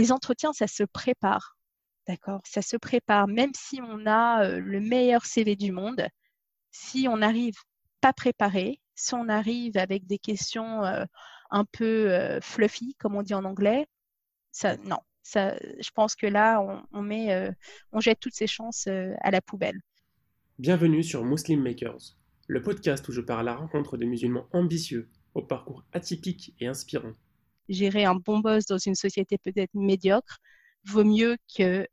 les entretiens, ça se prépare. D'accord? Ça se prépare. Même si on a le meilleur CV du monde, si on n'arrive pas préparé, si on arrive avec des questions un peu fluffy, comme on dit en anglais, ça, non. Je pense que là, on, on jette toutes ces chances à la poubelle. Bienvenue sur Muslim Makers, le podcast où je pars à la rencontre de musulmans ambitieux, au parcours atypique et inspirant. Gérer un bon boss dans une société peut-être médiocre vaut mieux qu'un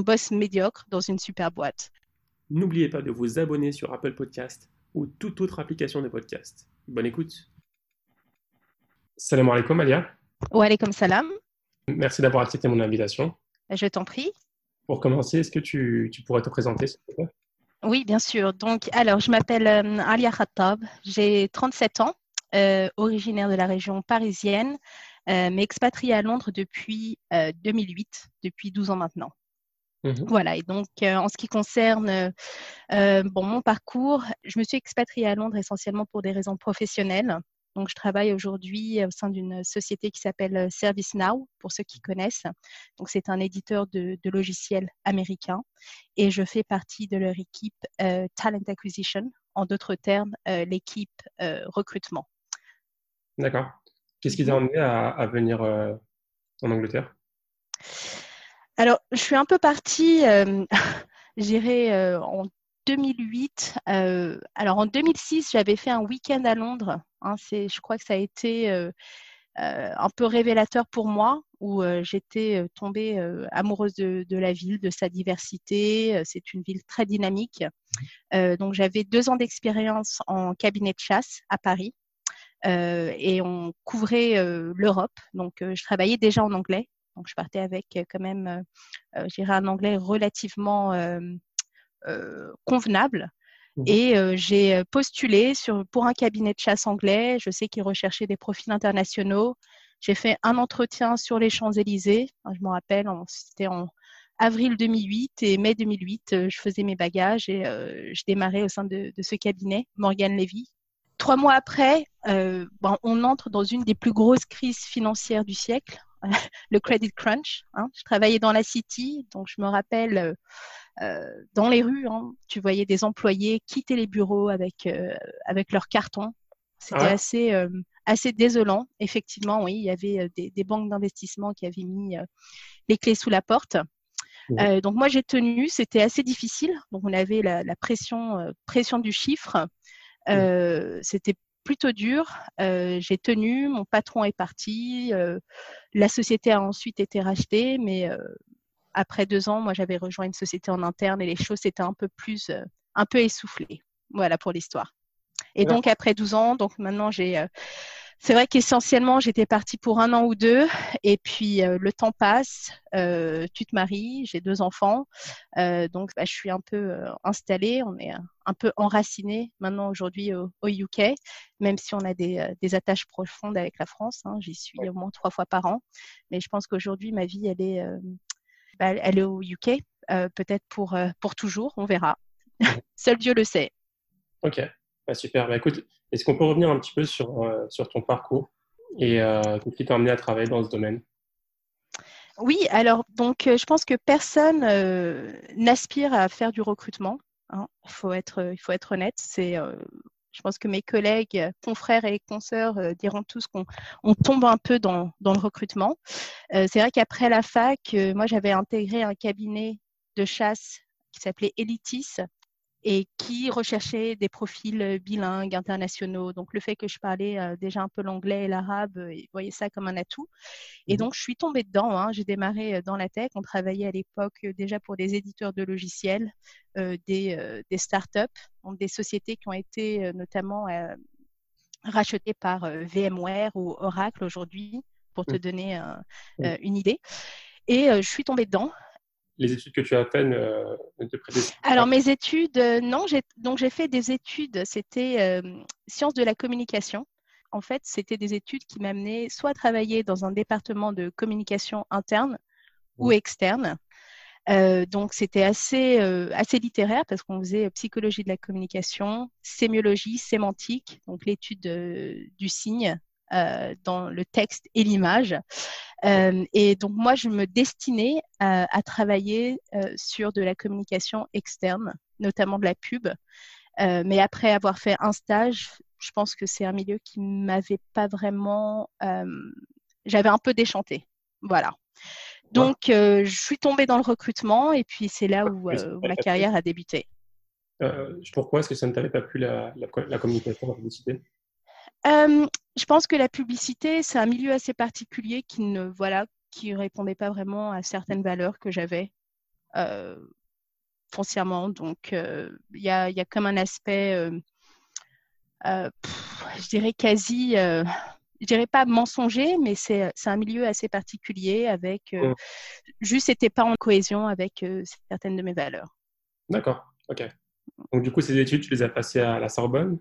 boss médiocre dans une super boîte. N'oubliez pas de vous abonner sur Apple Podcast ou toute autre application de podcast. Bonne écoute. Salam alaikum, Alia. Wa alaikum salam. Merci d'avoir accepté mon invitation. Je t'en prie. Pour commencer, est-ce que tu, pourrais te présenter, s'il te plaît? Oui, bien sûr. Donc, alors, je m'appelle euh, Alia Khattab. J'ai 37 ans, euh, originaire de la région parisienne, euh, mais expatriée à Londres depuis 2008, depuis 12 ans maintenant. Mhm. Voilà, et donc en ce qui concerne bon, mon parcours, je me suis expatriée à Londres essentiellement pour des raisons professionnelles. Donc, je travaille aujourd'hui au sein d'une société qui s'appelle ServiceNow, pour ceux qui connaissent. Donc, c'est un éditeur de, logiciels américain et je fais partie de leur équipe Talent Acquisition, en d'autres termes, l'équipe recrutement. D'accord. Qu'est-ce qui t'a amené à, venir en Angleterre? Alors, je suis un peu partie, euh, j'irai en 2008. alors, en 2006, j'avais fait un week-end à Londres. Hein, je crois que ça a été un peu révélateur pour moi, où j'étais tombée amoureuse de, de, la ville, de sa diversité. C'est une ville très dynamique. donc, j'avais deux ans d'expérience en cabinet de chasse à Paris. Et on couvrait l'Europe. Donc, je travaillais déjà en anglais. Donc, je partais avec quand même, j'irais un anglais relativement convenable. Mmh. Et j'ai postulé sur, pour un cabinet de chasse anglais. Je sais qu'ils recherchaient des profils internationaux. J'ai fait un entretien sur les Champs-Élysées. Je me rappelle, c'était en avril 2008 et mai 2008. Je faisais mes bagages et je démarrais au sein de, de ce cabinet, Morgan Levy, Trois mois après, euh, on entre dans une des plus grosses crises financières du siècle, le credit crunch. Hein. Je travaillais dans la City, donc je me rappelle euh, euh, dans les rues, hein, tu voyais des employés quitter les bureaux avec, avec leurs cartons. C'était ah assez, assez désolant. Effectivement, oui, il y avait des, banques d'investissement qui avaient mis les clés sous la porte. donc moi j'ai tenu, c'était assez difficile. Donc on avait la, la pression, pression du chiffre. Euh, c'était plutôt dur. Euh, j'ai tenu, mon patron est parti, euh, la société a ensuite été rachetée, mais après deux ans, moi j'avais rejoint une société en interne et les choses étaient un peu plus, un peu essoufflées. Voilà pour l'histoire. Et donc après 12 ans, donc maintenant j'ai c'est vrai qu'essentiellement, j'étais partie pour un an ou deux, et puis euh, le temps passe, euh, tu te maries, j'ai deux enfants, euh, donc bah, je suis un peu installée, on est un peu enraciné maintenant aujourd'hui au, UK, même si on a des, attaches profondes avec la France. Hein, J'y suis au moins trois fois par an, mais je pense qu'aujourd'hui ma vie elle est, bah, elle est au UK, peut-être pour pour toujours, on verra. Seul Dieu le sait. Ok, super. Bah, écoute, est-ce qu'on peut revenir un petit peu sur, euh, ton parcours et euh, qui t'a amené à travailler dans ce domaine? Oui, alors donc euh, je pense que personne n'aspire à faire du recrutement. Hein. Il, faut être, honnête. C'est, je pense que mes collègues, confrères et consoeurs diront tous qu'on on tombe un peu dans, dans le recrutement. c'est vrai qu'après la fac, moi j'avais intégré un cabinet de chasse qui s'appelait Elitis, et qui recherchait des profils euh, bilingues, internationaux. Donc, le fait que je parlais euh, déjà un peu l'anglais et l'arabe, euh, ils voyaient ça comme un atout. Et mmh donc, je suis tombée dedans. Hein. J'ai démarré dans la tech. On travaillait à l'époque déjà pour des éditeurs de logiciels, des, des startups, donc des sociétés qui ont été notamment rachetées par VMware ou Oracle aujourd'hui, pour te mmh. donner mmh. une idée. Et je suis tombée dedans les études que tu as faites euh, Alors, mes études, euh, non, donc j'ai fait des études, c'était euh, sciences de la communication. En fait, c'était des études qui m'amenaient soit à travailler dans un département de communication interne ou externe. donc, c'était assez, assez littéraire parce qu'on faisait psychologie de la communication, sémiologie, sémantique, donc l'étude du signe, dans le texte et l'image. et donc moi, je me destinais à travailler sur de la communication externe, notamment de la pub. mais après avoir fait un stage, je pense que c'est un milieu qui m'avait pas vraiment. J'avais un peu déchanté. Voilà. Donc, je suis tombée dans le recrutement et puis c'est là où, ma carrière a débuté. pourquoi est-ce que ça ne t'avait pas plu la, la, communication, la publicité? Je pense que la publicité, c'est un milieu assez particulier qui ne voilà, qui répondait pas vraiment à certaines valeurs que j'avais foncièrement. Donc, il y a, y, a, comme un aspect euh, je dirais quasi, euh, je dirais pas mensonger, mais c'est un milieu assez particulier avec, euh, juste c'était pas en cohésion avec certaines de mes valeurs. D'accord, ok. Donc du coup, ces études, tu les as passées à la Sorbonne?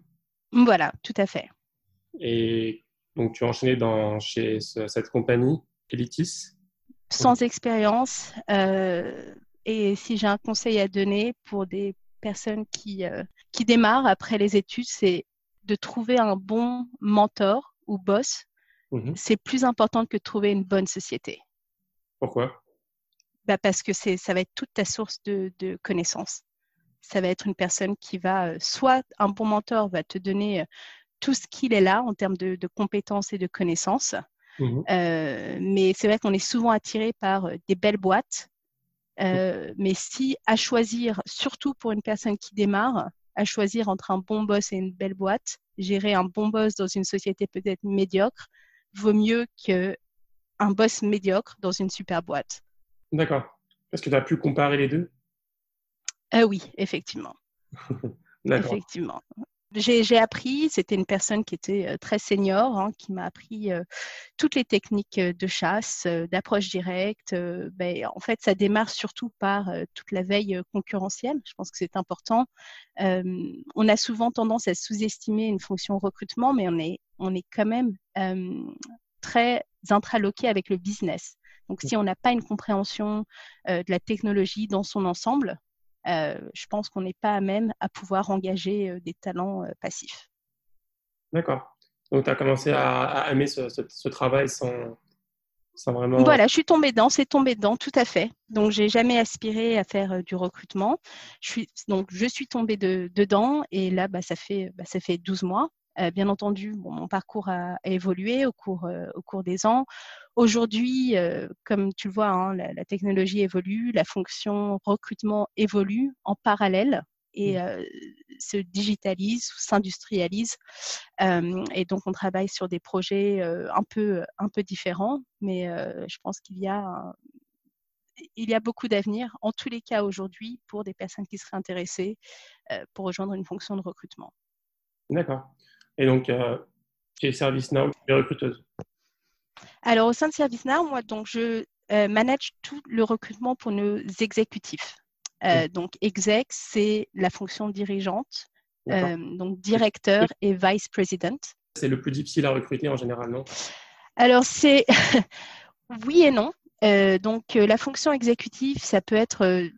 Voilà, tout à fait. Et donc tu as enchaîné dans, chez cette compagnie, Elitis Sans expérience. et si j'ai un conseil à donner pour des personnes qui, qui démarrent après les études, c'est de trouver un bon mentor ou boss, mmh c'est plus important que de trouver une bonne société. Pourquoi? Bah Parce que ça va être toute ta source de, connaissances. Ça va être une personne qui va, euh, soit un bon mentor va te donner euh, tout ce qu'il est là en termes de, compétences et de connaissances. Mmh euh, mais c'est vrai qu'on est souvent attiré par des belles boîtes. Mmh. mais si à choisir, surtout pour une personne qui démarre, à choisir entre un bon boss et une belle boîte, gérer un bon boss dans une société peut-être médiocre vaut mieux qu'un boss médiocre dans une super boîte. D'accord. Est-ce que tu as pu comparer les deux? Euh, Oui, effectivement. effectivement j'ai appris, c'était une personne qui était euh, très senior, hein, qui m'a appris euh, toutes les techniques euh, de chasse, d'approche directe. Ben, en fait, ça démarre surtout par toute la veille concurrentielle. Je pense que c'est important. on a souvent tendance à sous-estimer une fonction recrutement, mais on est, on est quand même très intraloqué avec le business. Donc, si on n'a pas une compréhension de la technologie dans son ensemble, je pense qu'on n'est pas à même à pouvoir engager euh, des talents euh, passifs. D'accord. Donc, tu as commencé à, aimer ce, travail sans, sans, vraiment. Voilà, je suis tombée dedans, c'est tombé dedans, tout à fait. Donc, j'ai jamais aspiré à faire du recrutement. Je suis, donc, je suis tombée dedans et là, bah, ça, fait, bah, ça fait 12 mois. Bien entendu, mon parcours a, évolué au cours, au cours des ans. Aujourd'hui, euh, comme tu le vois, hein, la, technologie évolue, la fonction recrutement évolue en parallèle et mmh. euh, se digitalise s'industrialise. Euh, et donc, on travaille sur des projets un, peu, un peu différents, mais je pense qu'il y a, il y a beaucoup d'avenir, en tous les cas aujourd'hui, pour des personnes qui seraient intéressées pour rejoindre une fonction de recrutement. D'accord. Et donc, chez ServiceNow, les recruteuses alors, au sein de ServiceNow, moi, donc, je euh, manage tout le recrutement pour nos exécutifs. Euh, donc, exec, c'est la fonction dirigeante, euh, donc directeur et vice president. C'est le plus difficile à recruter en général, non? Alors, c'est oui et non. donc, la fonction exécutive, ça peut être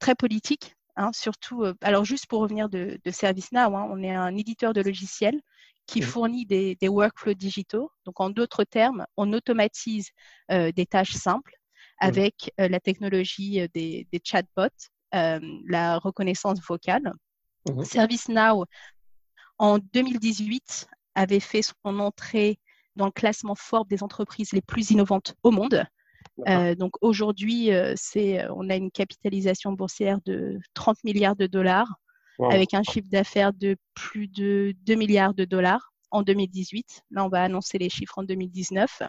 très politique. Hein, surtout, alors juste pour revenir de, de ServiceNow, hein, on est un éditeur de logiciels qui fournit des, workflows digitaux. Donc, en d'autres termes, on automatise euh, des tâches simples avec euh, la technologie euh, des, chatbots, la reconnaissance vocale. ServiceNow, en 2018, avait fait son entrée dans le classement Forbes des entreprises les plus innovantes au monde. Donc aujourd'hui, c'est, on a une capitalisation boursière de 30 milliards de dollars avec un chiffre d'affaires de plus de 2 milliards de dollars en 2018. Là, on va annoncer les chiffres en 2019.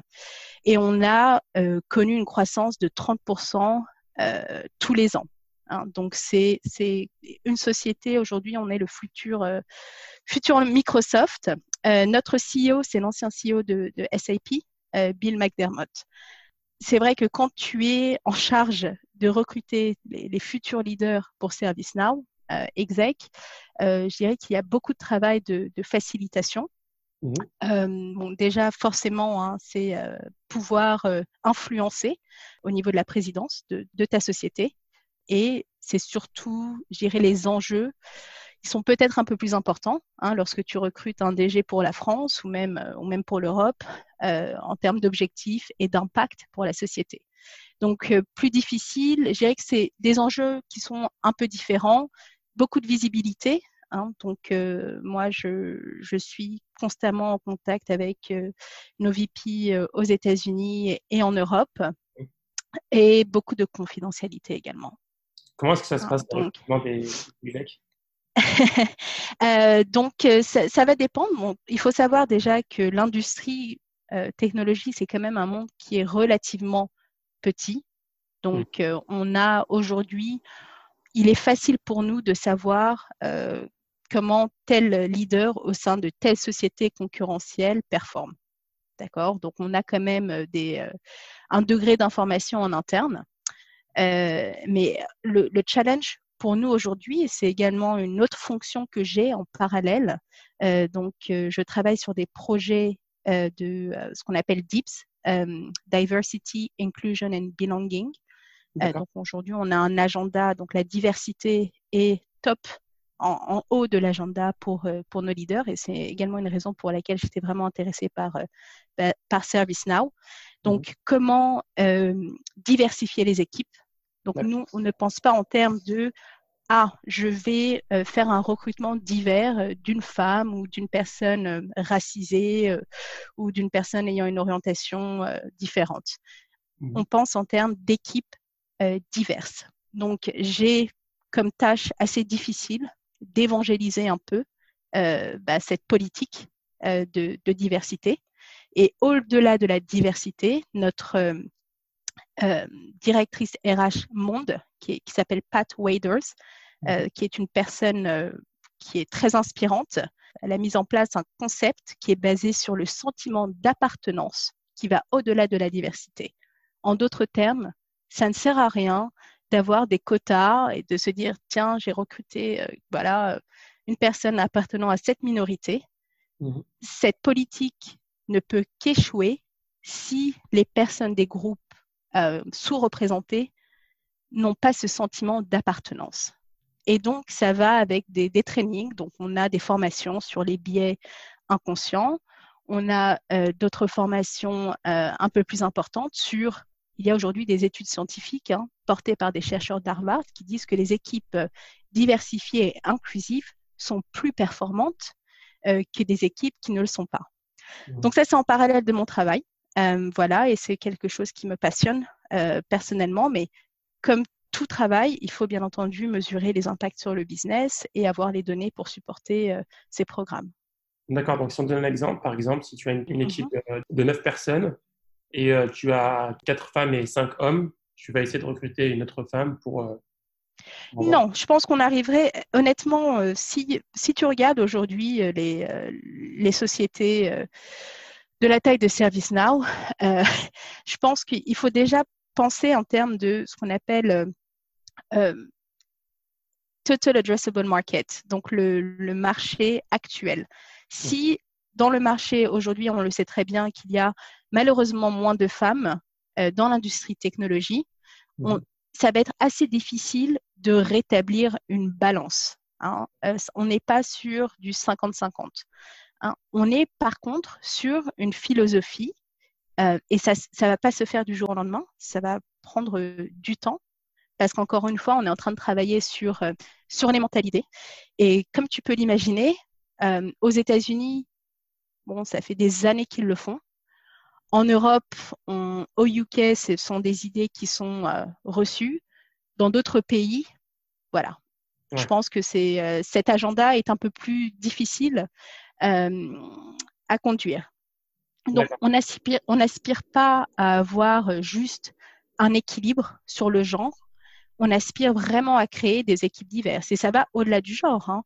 Et on a euh, connu une croissance de 30% euh, tous les ans. Hein. donc, c'est une société, aujourd'hui, on est le futur, euh, futur Microsoft. notre CEO, c'est l'ancien CEO de, SAP, Bill McDermott. C'est vrai que quand tu es en charge de recruter les, les futurs leaders pour ServiceNow, euh, exec, euh, je dirais qu'il y a beaucoup de travail de, facilitation. Mmh euh, bon, déjà, forcément, hein, c'est pouvoir influencer au niveau de la présidence de, ta société. Et c'est surtout, je dirais, les enjeux. Sont peut-être un peu plus importants hein, lorsque tu recrutes un DG pour la France ou même, euh, ou même pour l'Europe euh, en termes d'objectifs et d'impact pour la société. Donc, euh, plus difficile, je dirais que c'est des enjeux qui sont un peu différents, beaucoup de visibilité. Hein, donc, moi, je, je, suis constamment en contact avec nos VP aux États-Unis et en Europe et beaucoup de confidentialité également. Comment est-ce que ça se passe donc, dans des euh, donc, euh, ça, ça, va dépendre. il faut savoir déjà que l'industrie euh, technologie, c'est quand même un monde qui est relativement petit. Donc, euh, on a aujourd'hui, il est facile pour nous de savoir comment tel leader au sein de telle société concurrentielle performe. D'accord? Donc, on a quand même des, un degré d'information en interne. mais le, le challenge pour nous aujourd'hui, et c'est également une autre fonction que j'ai en parallèle. Euh, donc, euh, je travaille sur des projets euh, de ce qu'on appelle DIPS, Diversity, Inclusion and Belonging. donc, aujourd'hui, on a un agenda, donc la diversité est top en, en haut de l'agenda pour, pour nos leaders, et c'est également une raison pour laquelle j'étais vraiment intéressée par, bah, par ServiceNow. Donc, mmh. comment diversifier les équipes? Donc, nous, on ne pense pas en termes de ah, je vais euh, faire un recrutement divers euh, d'une femme ou d'une personne euh, racisée ou d'une personne ayant une orientation différente. Mmh. On pense en termes d'équipes diverses. Donc, j'ai comme tâche assez difficile d'évangéliser un peu bah, cette politique de, de, diversité. Et au-delà de la diversité, notre euh, directrice RH Monde, qui, qui s'appelle Pat Waders, euh, mhm. qui est une personne euh, qui est très inspirante. Elle a mis en place un concept qui est basé sur le sentiment d'appartenance qui va au-delà de la diversité. En d'autres termes, ça ne sert à rien d'avoir des quotas et de se dire tiens, j'ai recruté euh, voilà une personne appartenant à cette minorité. Mmh. Cette politique ne peut qu'échouer si les personnes des groupes euh, sous-représentés n'ont pas ce sentiment d'appartenance. Et donc, ça va avec des, des, trainings. Donc, on a des formations sur les biais inconscients. On a euh, d'autres formations euh, un peu plus importantes sur, il y a aujourd'hui des études scientifiques hein, portées par des chercheurs d'Harvard qui disent que les équipes diversifiées et inclusives sont plus performantes euh, que des équipes qui ne le sont pas. Mmh. Donc ça, c'est en parallèle de mon travail. Euh, voilà, et c'est quelque chose qui me passionne euh, personnellement, mais comme tout travail, il faut bien entendu mesurer les impacts sur le business et avoir les données pour supporter euh, ces programmes. D'accord, donc si on donne un exemple, par exemple, si tu as une, équipe mm-hmm. de neuf personnes et tu as quatre femmes et cinq hommes, tu vas essayer de recruter une autre femme pour... Non, je pense qu'on arriverait, honnêtement, si, si tu regardes aujourd'hui les, les sociétés de la taille de ServiceNow, euh, je pense qu'il faut déjà penser en termes de ce qu'on appelle euh, euh, Total Addressable Market, donc le, le, marché actuel. Si dans le marché aujourd'hui, on le sait très bien qu'il y a malheureusement moins de femmes euh, dans l'industrie technologie, on, ça va être assez difficile de rétablir une balance. Hein. On n'est pas sur du 50-50. Hein. On est par contre sur une philosophie euh, et ça ne va pas se faire du jour au lendemain, ça va prendre euh, du temps parce qu'encore une fois, on est en train de travailler sur, euh, sur les mentalités. Et comme tu peux l'imaginer, aux États-Unis, bon, ça fait des années qu'ils le font. En Europe, on, au UK, ce sont des idées qui sont reçues. Dans d'autres pays, voilà. Je pense que c'est, cet agenda est un peu plus difficile à conduire. Donc, on n'aspire on aspire pas à avoir juste un équilibre sur le genre. On aspire vraiment à créer des équipes diverses. Et ça va au-delà du genre. Hein.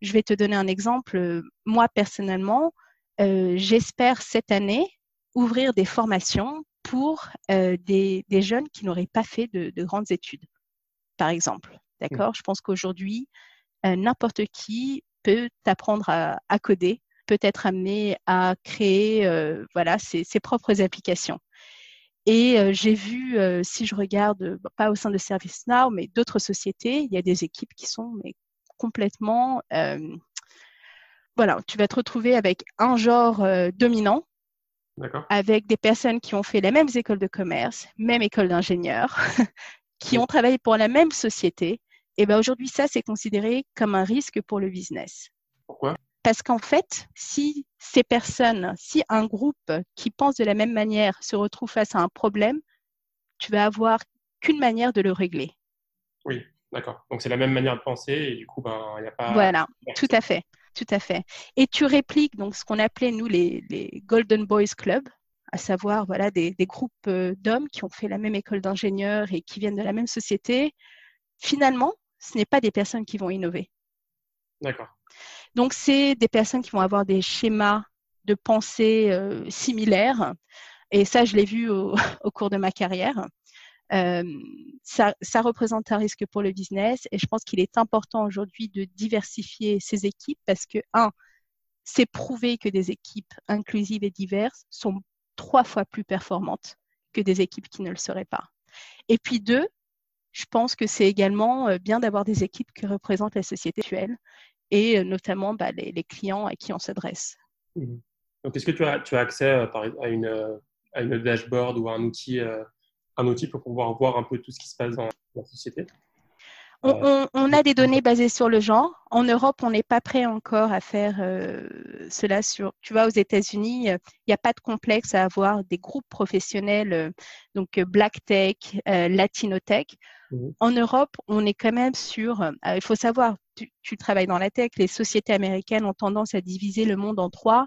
Je vais te donner un exemple. Moi, personnellement, euh, j'espère cette année ouvrir des formations pour euh, des, des, jeunes qui n'auraient pas fait de, de, grandes études, par exemple. D'accord? Mmh. Je pense qu'aujourd'hui, euh, n'importe qui peut apprendre à, à, coder, peut être amené à créer euh, voilà, ses, ses, propres applications. Et euh, j'ai vu, euh, si je regarde, pas au sein de ServiceNow, mais d'autres sociétés, il y a des équipes qui sont mais, complètement, voilà, tu vas te retrouver avec un genre dominant, avec des personnes qui ont fait les mêmes écoles de commerce, même école d'ingénieurs, qui ont travaillé pour la même société. Et ben aujourd'hui, ça, c'est considéré comme un risque pour le business. Pourquoi? Parce qu'en fait, si ces personnes, si un groupe qui pense de la même manière se retrouve face à un problème, tu vas avoir qu'une manière de le régler. Oui, d'accord. Donc c'est la même manière de penser et du coup, ben, il n'y a pas. Voilà, tout à fait. Tout à fait. Et tu répliques donc ce qu'on appelait nous les, Golden Boys Club, à savoir voilà des, groupes euh, d'hommes qui ont fait la même école d'ingénieurs et qui viennent de la même société. Finalement, ce n'est pas des personnes qui vont innover. D'accord. Donc c'est des personnes qui vont avoir des schémas de pensée euh, similaires. Et ça, je l'ai vu au, cours de ma carrière. Euh, ça, représente un risque pour le business et je pense qu'il est important aujourd'hui de diversifier ces équipes parce que, un, c'est prouvé que des équipes inclusives et diverses sont trois fois plus performantes que des équipes qui ne le seraient pas. Et puis deux, je pense que c'est également euh, bien d'avoir des équipes qui représentent la société actuelle et euh, notamment bah, les, clients à qui on s'adresse. Mmh. Donc, est-ce que tu as, tu as accès à, une, à une dashboard ou à un outil un outil pour pouvoir voir un peu tout ce qui se passe dans la société? On, a des données basées sur le genre. En Europe, on n'est pas prêt encore à faire euh, cela sur. Tu vois, aux États-Unis, il n'y a pas de complexe à avoir des groupes professionnels, euh, donc euh, Black Tech, Latino Tech. Mhm. En Europe, on est quand même sur. il faut savoir, tu, tu, travailles dans la tech, les sociétés américaines ont tendance à diviser le monde en trois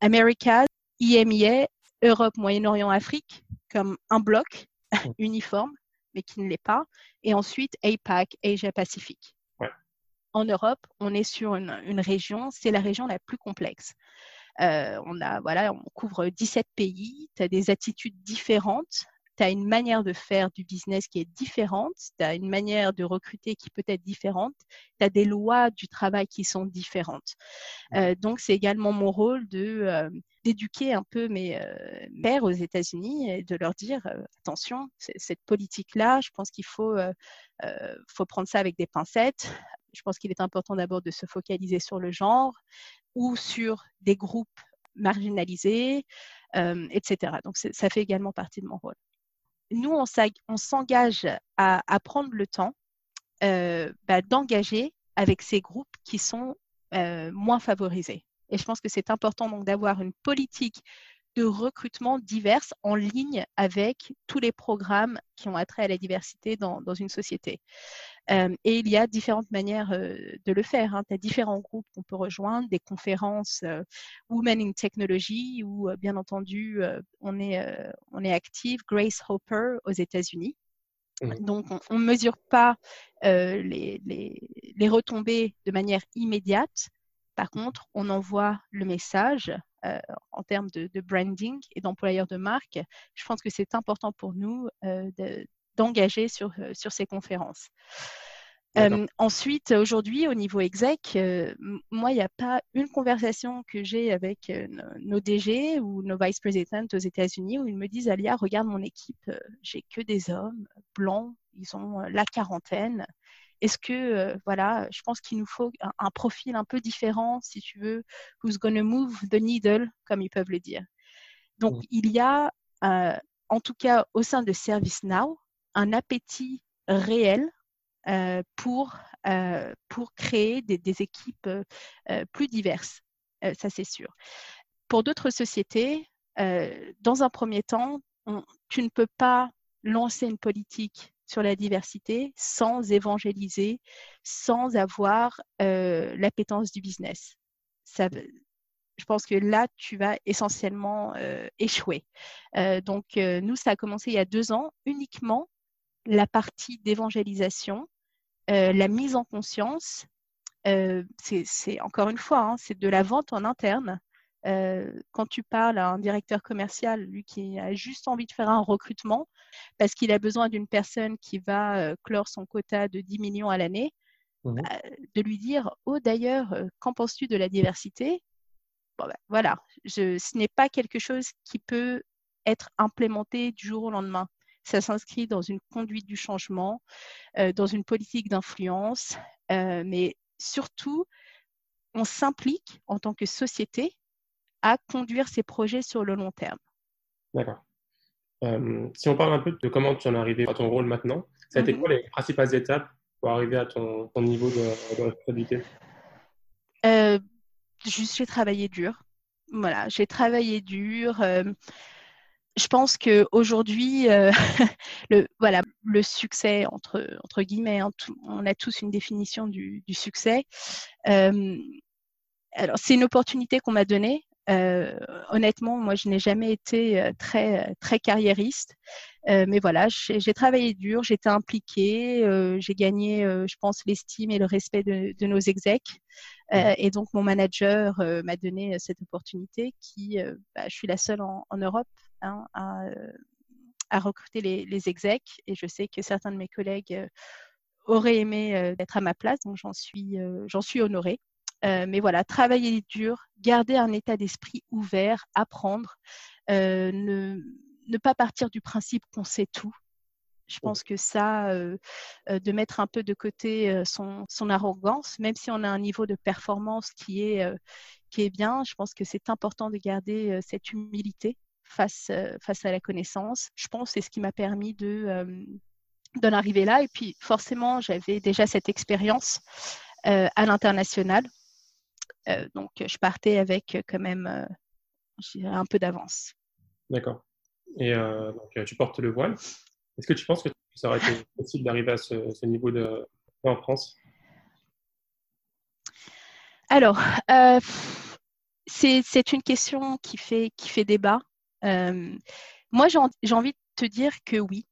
America, IMIA, Europe, Moyen-Orient, Afrique, comme un bloc. uniforme, mais qui ne l'est pas. Et ensuite, APAC, Asia Pacifique. En Europe, on est sur une, région, c'est la région la plus complexe. Euh, on, a, voilà, on couvre 17 pays, tu as des attitudes différentes tu as une manière de faire du business qui est différente, tu as une manière de recruter qui peut être différente, tu as des lois du travail qui sont différentes. Euh, donc, c'est également mon rôle de euh, d'éduquer un peu mes euh, pères aux États-Unis et de leur dire attention, cette politique-là, je pense qu'il faut, faut prendre ça avec des pincettes. Je pense qu'il est important d'abord de se focaliser sur le genre ou sur des groupes marginalisés, etc. Donc, ça fait également partie de mon rôle nous, on s'engage à, prendre le temps euh, bah, d'engager avec ces groupes qui sont euh, moins favorisés. Et je pense que c'est important donc d'avoir une politique de recrutement diverse en ligne avec tous les programmes qui ont attrait à la diversité dans, une société. Euh, et il y a différentes manières euh, de le faire. Hein. Tu as différents groupes qu'on peut rejoindre, des conférences euh, Women in Technology, où bien entendu on est, on est active, Grace Hopper aux États-Unis. Mmh. Donc, on ne mesure pas les, les, retombées de manière immédiate. Par contre, on envoie le message euh, en termes de, branding et d'employeur de marque, je pense que c'est important pour nous euh, d'engager sur, euh, sur ces conférences. ensuite, aujourd'hui, au niveau exec, moi, il n'y a pas une conversation que j'ai avec nos DG ou nos vice presidents aux États-Unis où ils me disent Alia, regarde mon équipe, j'ai que des hommes blancs, ils ont la quarantaine. Est-ce que, euh, voilà, je pense qu'il nous faut un, profil un peu différent, si tu veux, who's gonna move the needle, comme ils peuvent le dire. Donc, il y a, euh, en tout cas au sein de ServiceNow, un appétit réel euh, pour, pour créer des, des équipes plus diverses. ça, c'est sûr. Pour d'autres sociétés, dans un premier temps, tu ne peux pas lancer une politique sur la diversité sans évangéliser, sans avoir euh, l'appétence du business. Ça, je pense que là, tu vas essentiellement euh, échouer. Euh, donc, nous, ça a commencé il y a deux ans, uniquement la partie d'évangélisation, la mise en conscience. c'est encore une fois, hein, c'est de la vente en interne. Euh, quand tu parles à un directeur commercial, lui qui a juste envie de faire un recrutement parce qu'il a besoin d'une personne qui va euh, clore son quota de 10 millions à l'année, mmh bah, de lui dire Oh, d'ailleurs, euh, qu'en penses-tu de la diversité? Bon, bah, Voilà, ce n'est pas quelque chose qui peut être implémenté du jour au lendemain. Ça s'inscrit dans une conduite du changement, dans une politique d'influence, mais surtout, on s'implique en tant que société à conduire ces projets sur le long terme. D'accord. Euh, si on parle un peu de comment tu en es arrivé à ton rôle maintenant, ça a été mhm. quoi les principales étapes pour arriver à ton, niveau de, responsabilité? Euh, Juste, j'ai travaillé dur. Voilà, j'ai travaillé dur. Euh, je pense qu'aujourd'hui, le, voilà, le succès, entre, entre guillemets, hein, on a tous une définition du, du succès. Alors, c'est une opportunité qu'on m'a donnée. Euh, honnêtement, moi, je n'ai jamais été euh, très, très carriériste. Euh, mais voilà, j'ai travaillé dur, j'étais impliquée, j'ai gagné, je pense, l'estime et le respect de, de nos execs. et donc, mon manager m'a donné cette opportunité qui, bah, je suis la seule en, en Europe hein, à, à, recruter les, les, execs. Et je sais que certains de mes collègues auraient aimé être à ma place, donc j'en suis, j'en suis honorée. Euh, mais voilà, travailler dur, garder un état d'esprit ouvert, apprendre, euh, ne, pas partir du principe qu'on sait tout. Je pense que ça, euh, de mettre un peu de côté son, son, arrogance, même si on a un niveau de performance qui est, qui est bien, je pense que c'est important de garder cette humilité face, face à la connaissance. Je pense que c'est ce qui m'a permis de, d'en arriver là. Et puis, forcément, j'avais déjà cette expérience à l'international. Euh, donc, je partais avec euh, quand même euh, un peu d'avance. D'accord. Et donc, tu portes le voile. Est-ce que tu penses que ça aurait été possible d'arriver à ce, niveau de, en France? Alors, c'est une question qui fait, qui fait débat. moi, j'ai envie de te dire que oui,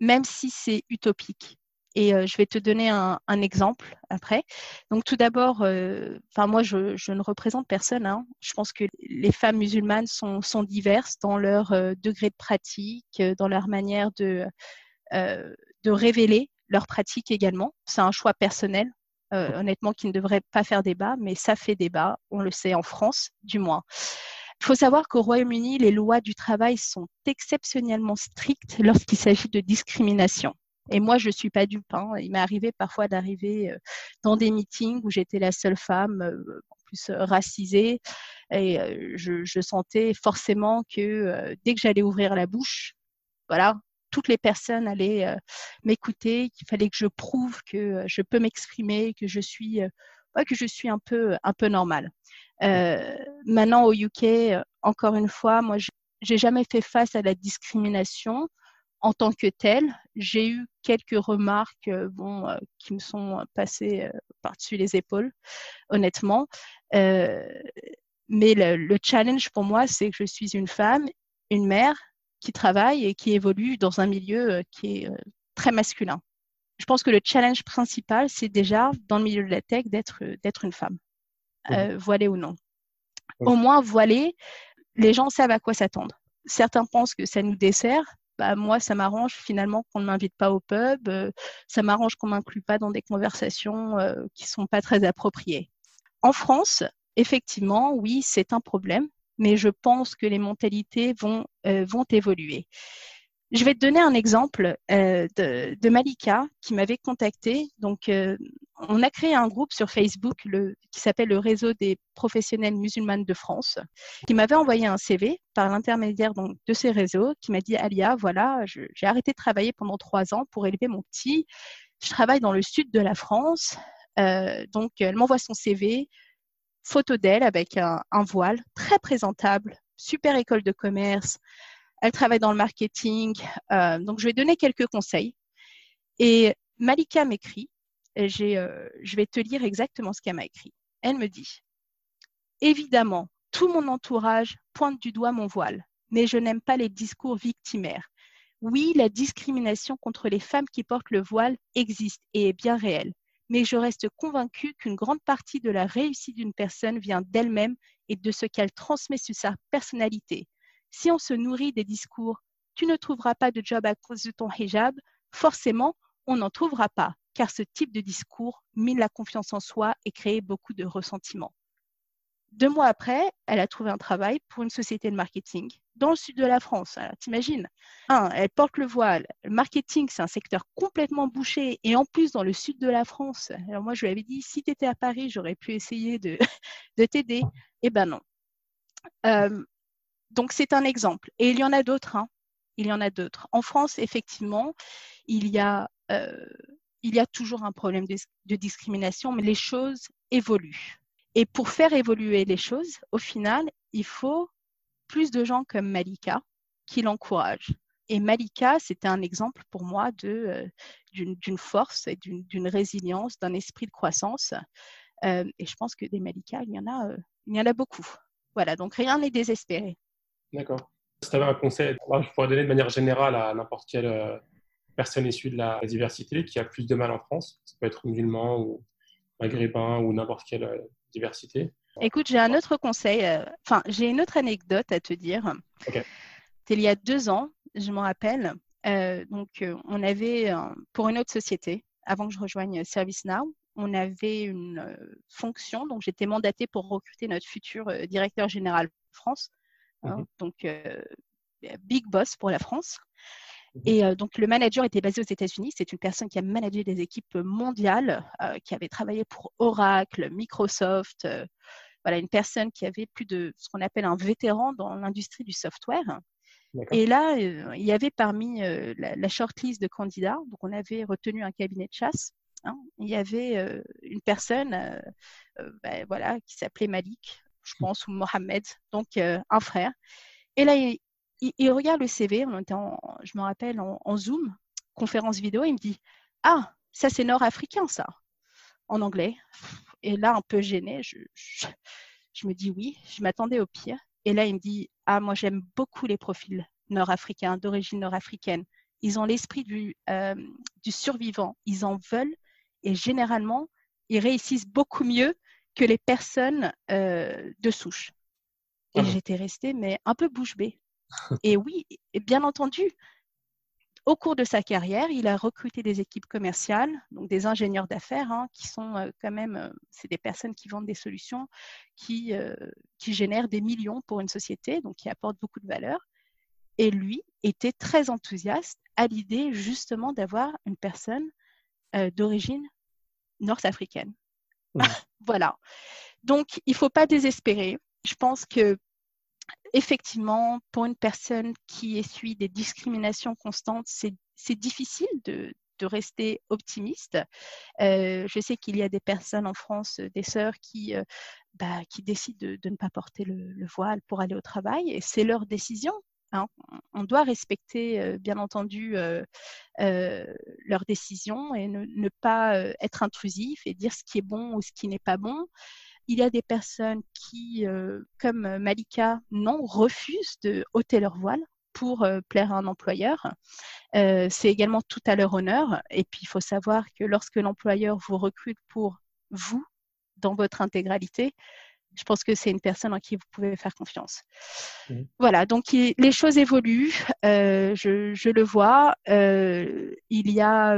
même si c'est utopique. Et euh, je vais te donner un, exemple après. Donc tout d'abord, euh, enfin moi je, je, ne représente personne. Hein. Je pense que les femmes musulmanes sont, sont diverses dans leur euh, degré de pratique, dans leur manière de, de révéler leur pratique également. C'est un choix personnel, honnêtement, qui ne devrait pas faire débat, mais ça fait débat. On le sait en France, du moins. Il faut savoir qu'au Royaume-Uni, les lois du travail sont exceptionnellement strictes lorsqu'il s'agit de discrimination. Et moi, je ne suis pas dupe. Hein. Il m'est arrivé parfois d'arriver dans des meetings où j'étais la seule femme, en plus racisée, et je, sentais forcément que dès que j'allais ouvrir la bouche, voilà, toutes les personnes allaient m'écouter, qu'il fallait que je prouve que je peux m'exprimer, que je suis, que je suis un peu, un peu normale. maintenant, au UK, encore une fois, moi, j'ai jamais fait face à la discrimination en tant que telle, j'ai eu quelques remarques euh, bon, euh, qui me sont passées euh, par-dessus les épaules, honnêtement. mais le, challenge pour moi, c'est que je suis une femme, une mère qui travaille et qui évolue dans un milieu qui est très masculin. Je pense que le challenge principal, c'est déjà dans le milieu de la tech d'être d'être une femme, voilée ou non. Au moins voilée, les gens savent à quoi s'attendre. Certains pensent que ça nous dessert, bah, moi, ça m'arrange finalement qu'on ne m'invite pas au pub, euh, ça m'arrange qu'on ne m'inclue pas dans des conversations euh, qui ne sont pas très appropriées. En France, effectivement, oui, c'est un problème, mais je pense que les mentalités vont, euh, vont évoluer. Je vais te donner un exemple euh, de, Malika qui m'avait contacté. Donc, euh, on a créé un groupe sur Facebook qui s'appelle le Réseau des professionnels musulmanes de France, qui m'avait envoyé un CV par l'intermédiaire de ces réseaux, qui m'a dit Alia, voilà, j'ai arrêté de travailler pendant trois ans pour élever mon petit. Je travaille dans le sud de la France. Euh, donc, elle m'envoie son CV, photo d'elle avec un voile très présentable, super école de commerce elle travaille dans le marketing. Euh, donc, je vais donner quelques conseils. Et Malika m'écrit, euh, je vais te lire exactement ce qu'elle m'a écrit. Elle me dit Évidemment, tout mon entourage pointe du doigt mon voile, mais je n'aime pas les discours victimaires. Oui, la discrimination contre les femmes qui portent le voile existe et est bien réelle, mais je reste convaincue qu'une grande partie de la réussite d'une personne vient d'elle-même et de ce qu'elle transmet sur sa personnalité, si on se nourrit des discours tu ne trouveras pas de job à cause de ton hijab, forcément, on n'en trouvera pas, car ce type de discours mine la confiance en soi et crée beaucoup de ressentiment. deux mois après, elle a trouvé un travail pour une société de marketing dans le sud de la France. T'imagines? Elle porte le voile. Le marketing, c'est un secteur complètement bouché et en plus dans le sud de la France. Alors moi, je lui avais dit, si tu étais à Paris, j'aurais pu essayer de, de t'aider. Eh ben non. Euh, donc c'est un exemple. Et il y en a d'autres. Hein. Il y en a d'autres. En France, effectivement, il y a, euh, toujours un problème de discrimination, mais les choses évoluent. Et pour faire évoluer les choses, au final, il faut plus de gens comme Malika qui l'encouragent. Et Malika, c'était un exemple pour moi euh, d'une force et d'une résilience, d'un esprit de croissance. Euh, et je pense que des Malika, il y en a beaucoup. Voilà, donc rien n'est désespéré. D'accord. Si tu avais un conseil, je pourrais donner de manière générale à n'importe quelle personne issue de la diversité qui a plus de mal en France. Ça peut être musulman ou maghrébin ou n'importe quelle diversité. Écoute, j'ai un autre conseil, euh, enfin, j'ai une autre anecdote à te dire. Okay. il y a deux ans, je m'en rappelle. Euh, donc, euh, on avait, pour une autre société, avant que je rejoigne ServiceNow, on avait une fonction, donc j'étais mandatée pour recruter notre futur directeur général France, hein, mhm. donc Big Boss pour la France. Mhm. Et euh, donc, le manager était basé aux États-Unis. C'est une personne qui a managé des équipes mondiales, euh, qui avait travaillé pour Oracle, Microsoft. Euh, voilà, une personne qui avait plus de ce qu'on appelle un vétéran dans l'industrie du software. Et là, il y avait parmi la, shortlist de candidats, donc on avait retenu un cabinet de chasse. Hein. il y avait une personne, ben, voilà, qui s'appelait Malik, je pense, ou Mohamed, donc un frère. Et là, il, regarde le CV, on était je me rappelle, en, Zoom, conférence vidéo, il me dit Ah, ça c'est nord-africain, ça, en anglais. Et là, un peu gêné, je, me dis oui, je m'attendais au pire. Et là, il me dit Ah, moi j'aime beaucoup les profils nord-africains, d'origine nord-africaine. Ils ont l'esprit du, euh, du survivant, ils en veulent et généralement, ils réussissent beaucoup mieux que les personnes euh, de souche. Et ah j'étais restée, mais un peu bouche bée. Et oui, bien entendu, au cours de sa carrière, il a recruté des équipes commerciales, donc des ingénieurs d'affaires, hein, qui sont euh, quand même, euh, c'est des personnes qui vendent des solutions qui, euh, qui génèrent des millions pour une société, donc qui apportent beaucoup de valeur. Et lui était très enthousiaste à l'idée justement d'avoir une personne d'origine nord-africaine. voilà. Donc, il ne faut pas désespérer. Je pense que effectivement, pour une personne qui essuie des discriminations constantes, c'est difficile de, rester optimiste. Euh, je sais qu'il y a des personnes en France, euh, des sœurs, qui, euh, bah, qui décident de, ne pas porter le, voile pour aller au travail, et c'est leur décision. Hein. On doit respecter, bien entendu, leurs décisions et ne, ne pas être intrusif et dire ce qui est bon ou ce qui n'est pas bon. Il y a des personnes qui, euh, comme Malika, non, refusent de ôter leur voile pour euh, plaire à un employeur. Euh, c'est également tout à leur honneur. Et puis, il faut savoir que lorsque l'employeur vous recrute pour vous, dans votre intégralité, je pense que c'est une personne en qui vous pouvez faire confiance. Mmh. Voilà, donc les choses évoluent, je, le vois. il y a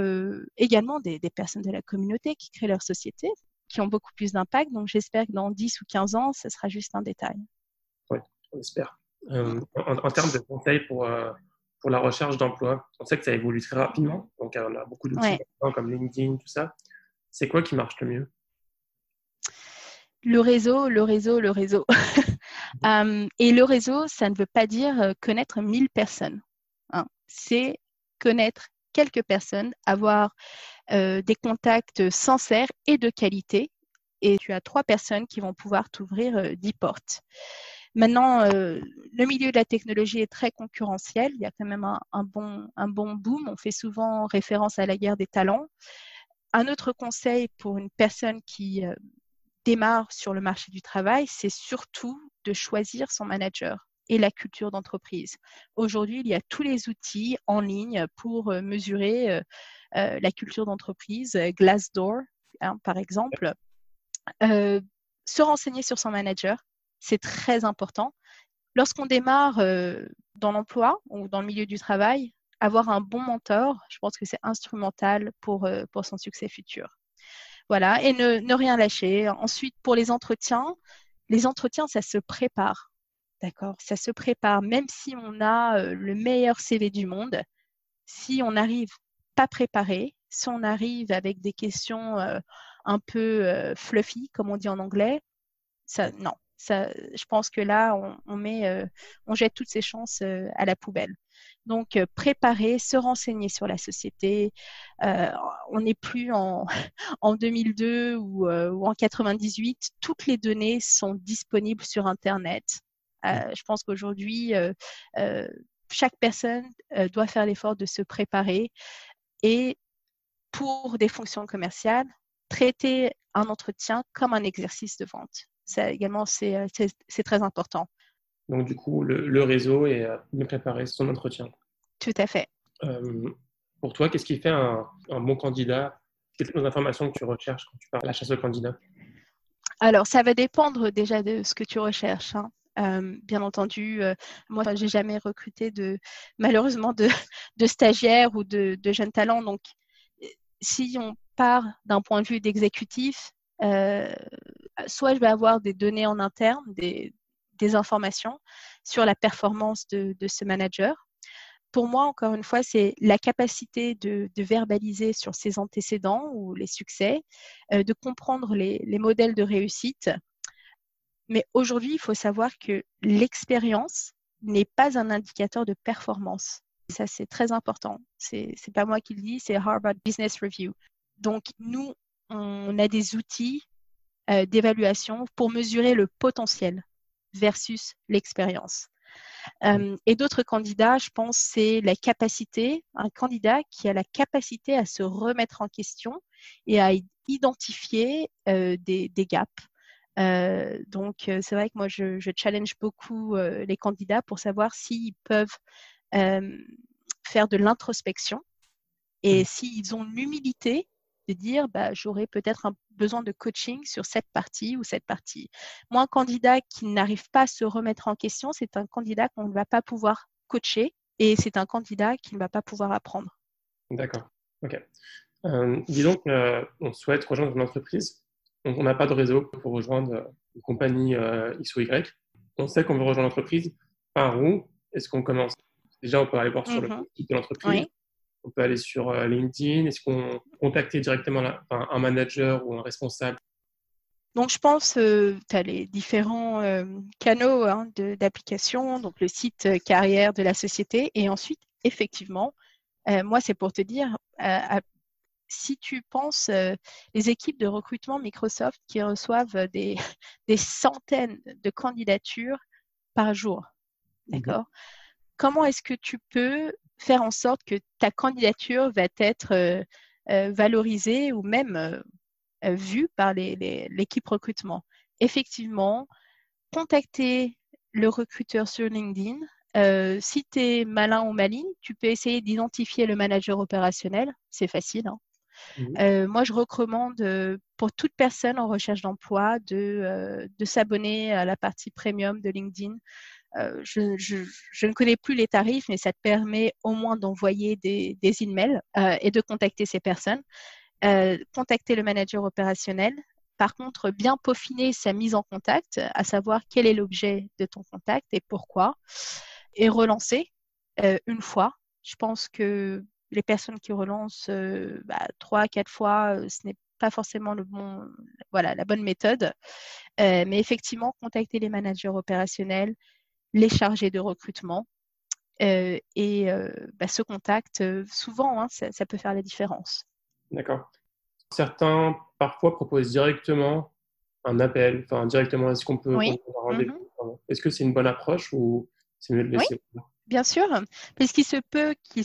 également des, personnes de la communauté qui créent leur société qui ont beaucoup plus d'impact. Donc j'espère que dans 10 ou 15 ans, ce sera juste un détail. Oui, on espère. Euh, en, termes de conseils pour, euh, pour la recherche d'emploi, on sait que ça évolue très rapidement. Donc on a beaucoup d'outils comme LinkedIn, tout ça. C'est quoi qui marche le mieux? Le réseau, le réseau, le réseau. Euh, et le réseau, ça ne veut pas dire connaître 1000 personnes. Hein. C'est connaître quelques personnes, avoir euh, des contacts sincères et de qualité. Et tu as trois personnes qui vont pouvoir t'ouvrir euh, dix portes. Maintenant, euh, le milieu de la technologie est très concurrentiel. Il y a quand même un, bon, un bon boom. On fait souvent référence à la guerre des talents. Un autre conseil pour une personne qui démarre sur le marché du travail, c'est surtout de choisir son manager et la culture d'entreprise. Aujourd'hui, il y a tous les outils en ligne pour mesurer euh, la culture d'entreprise, euh, Glassdoor, hein, par exemple. Euh, se renseigner sur son manager, c'est très important. Lorsqu'on démarre dans l'emploi ou dans le milieu du travail, avoir un bon mentor, je pense que c'est instrumental pour son succès futur. Voilà, et ne, rien lâcher. Ensuite, pour les entretiens, les entretiens, ça se prépare. D'accord? Ça se prépare. Même si on a le meilleur CV du monde, si on n'arrive pas préparé, si on arrive avec des questions un peu fluffy, comme on dit en anglais, ça, non. Ça, je pense que là, on, met, on jette toutes ces chances à la poubelle. Donc, préparer, se renseigner sur la société. on n'est plus en, en 2002 ou, ou, en 98. Toutes les données sont disponibles sur Internet. je pense qu'aujourd'hui, chaque personne doit faire l'effort de se préparer et pour des fonctions commerciales, traiter un entretien comme un exercice de vente. Ça également, c'est très important. Donc, du coup, le, réseau et euh, bien préparer son entretien. Tout à fait. Euh, pour toi, qu'est-ce qui fait un, bon candidat? Quelles sont les informations que tu recherches quand tu parles à la chasse au candidat Alors, ça va dépendre déjà de ce que tu recherches. Hein. Euh, bien entendu, moi, j'ai jamais recruté de, malheureusement, de, de stagiaires ou de, de, jeunes talents. Donc, si on part d'un point de vue d'exécutif, soit je vais avoir des données en interne, des, des informations sur la performance de, ce manager. Pour moi, encore une fois, c'est la capacité de, verbaliser sur ses antécédents ou les succès, euh, de comprendre les, modèles de réussite. Mais aujourd'hui, il faut savoir que l'expérience n'est pas un indicateur de performance. Ça, c'est très important. C'est n'est pas moi qui le dis, c'est Harvard Business Review. Donc, nous, on a des outils euh, d'évaluation pour mesurer le potentiel versus l'expérience. Euh, et d'autres candidats, je pense, c'est la capacité, un candidat qui a la capacité à se remettre en question et à identifier euh, des, gaps. Euh, donc, c'est vrai que moi, je, challenge beaucoup les candidats pour savoir s'ils peuvent faire de l'introspection et s'ils ont l'humilité de dire bah, j'aurais peut-être un besoin de coaching sur cette partie ou cette partie. Moi, un candidat qui n'arrive pas à se remettre en question, c'est un candidat qu'on ne va pas pouvoir coacher et c'est un candidat qui ne va pas pouvoir apprendre. D'accord. OK. Euh, disons qu'on souhaite rejoindre une entreprise. Donc, on n'a pas de réseau pour rejoindre une compagnie euh, X ou Y. On sait qu'on veut rejoindre l'entreprise. Par où est-ce qu'on commence Déjà, on peut aller voir sur le mm-hmm. site de l'entreprise on peut aller sur euh, LinkedIn. Est-ce qu'on contacter directement un manager ou un responsable? Donc, je pense que tu as les différents euh, canaux hein, d'application, donc le site euh, carrière de la société. Et ensuite, effectivement, moi, c'est pour te dire, si tu penses, les équipes de recrutement Microsoft qui reçoivent des, des centaines de candidatures par jour, mmh d'accord? Comment est-ce que tu peux faire en sorte que ta candidature va être euh, euh, valorisée ou même euh, vue par l'équipe recrutement. Effectivement, contacter le recruteur sur LinkedIn. si tu es malin ou maligne, tu peux essayer d'identifier le manager opérationnel. C'est facile. Hein. Mmh moi, je recommande pour toute personne en recherche d'emploi de, de s'abonner à la partie premium de LinkedIn. Euh, je, ne connais plus les tarifs, mais ça te permet au moins d'envoyer des, des emails euh, et de contacter ces personnes. Euh, contacter le manager opérationnel. Par contre, bien peaufiner sa mise en contact, à savoir quel est l'objet de ton contact et pourquoi, et relancer une fois. Je pense que les personnes qui relancent bah, trois, quatre fois, ce n'est pas forcément le bon, voilà, la bonne méthode. mais effectivement, contacter les managers opérationnels, les chargés de recrutement. Euh, et euh, bah, ce contact, euh, souvent, hein, ça, peut faire la différence. D'accord. Certains, parfois, proposent directement un appel, enfin directement, est-ce qu'on peut oui. Mm-hmm. Est-ce que c'est une bonne approche ou c'est mieux de laisser oui. Bien sûr, parce qu'il se peut qu'il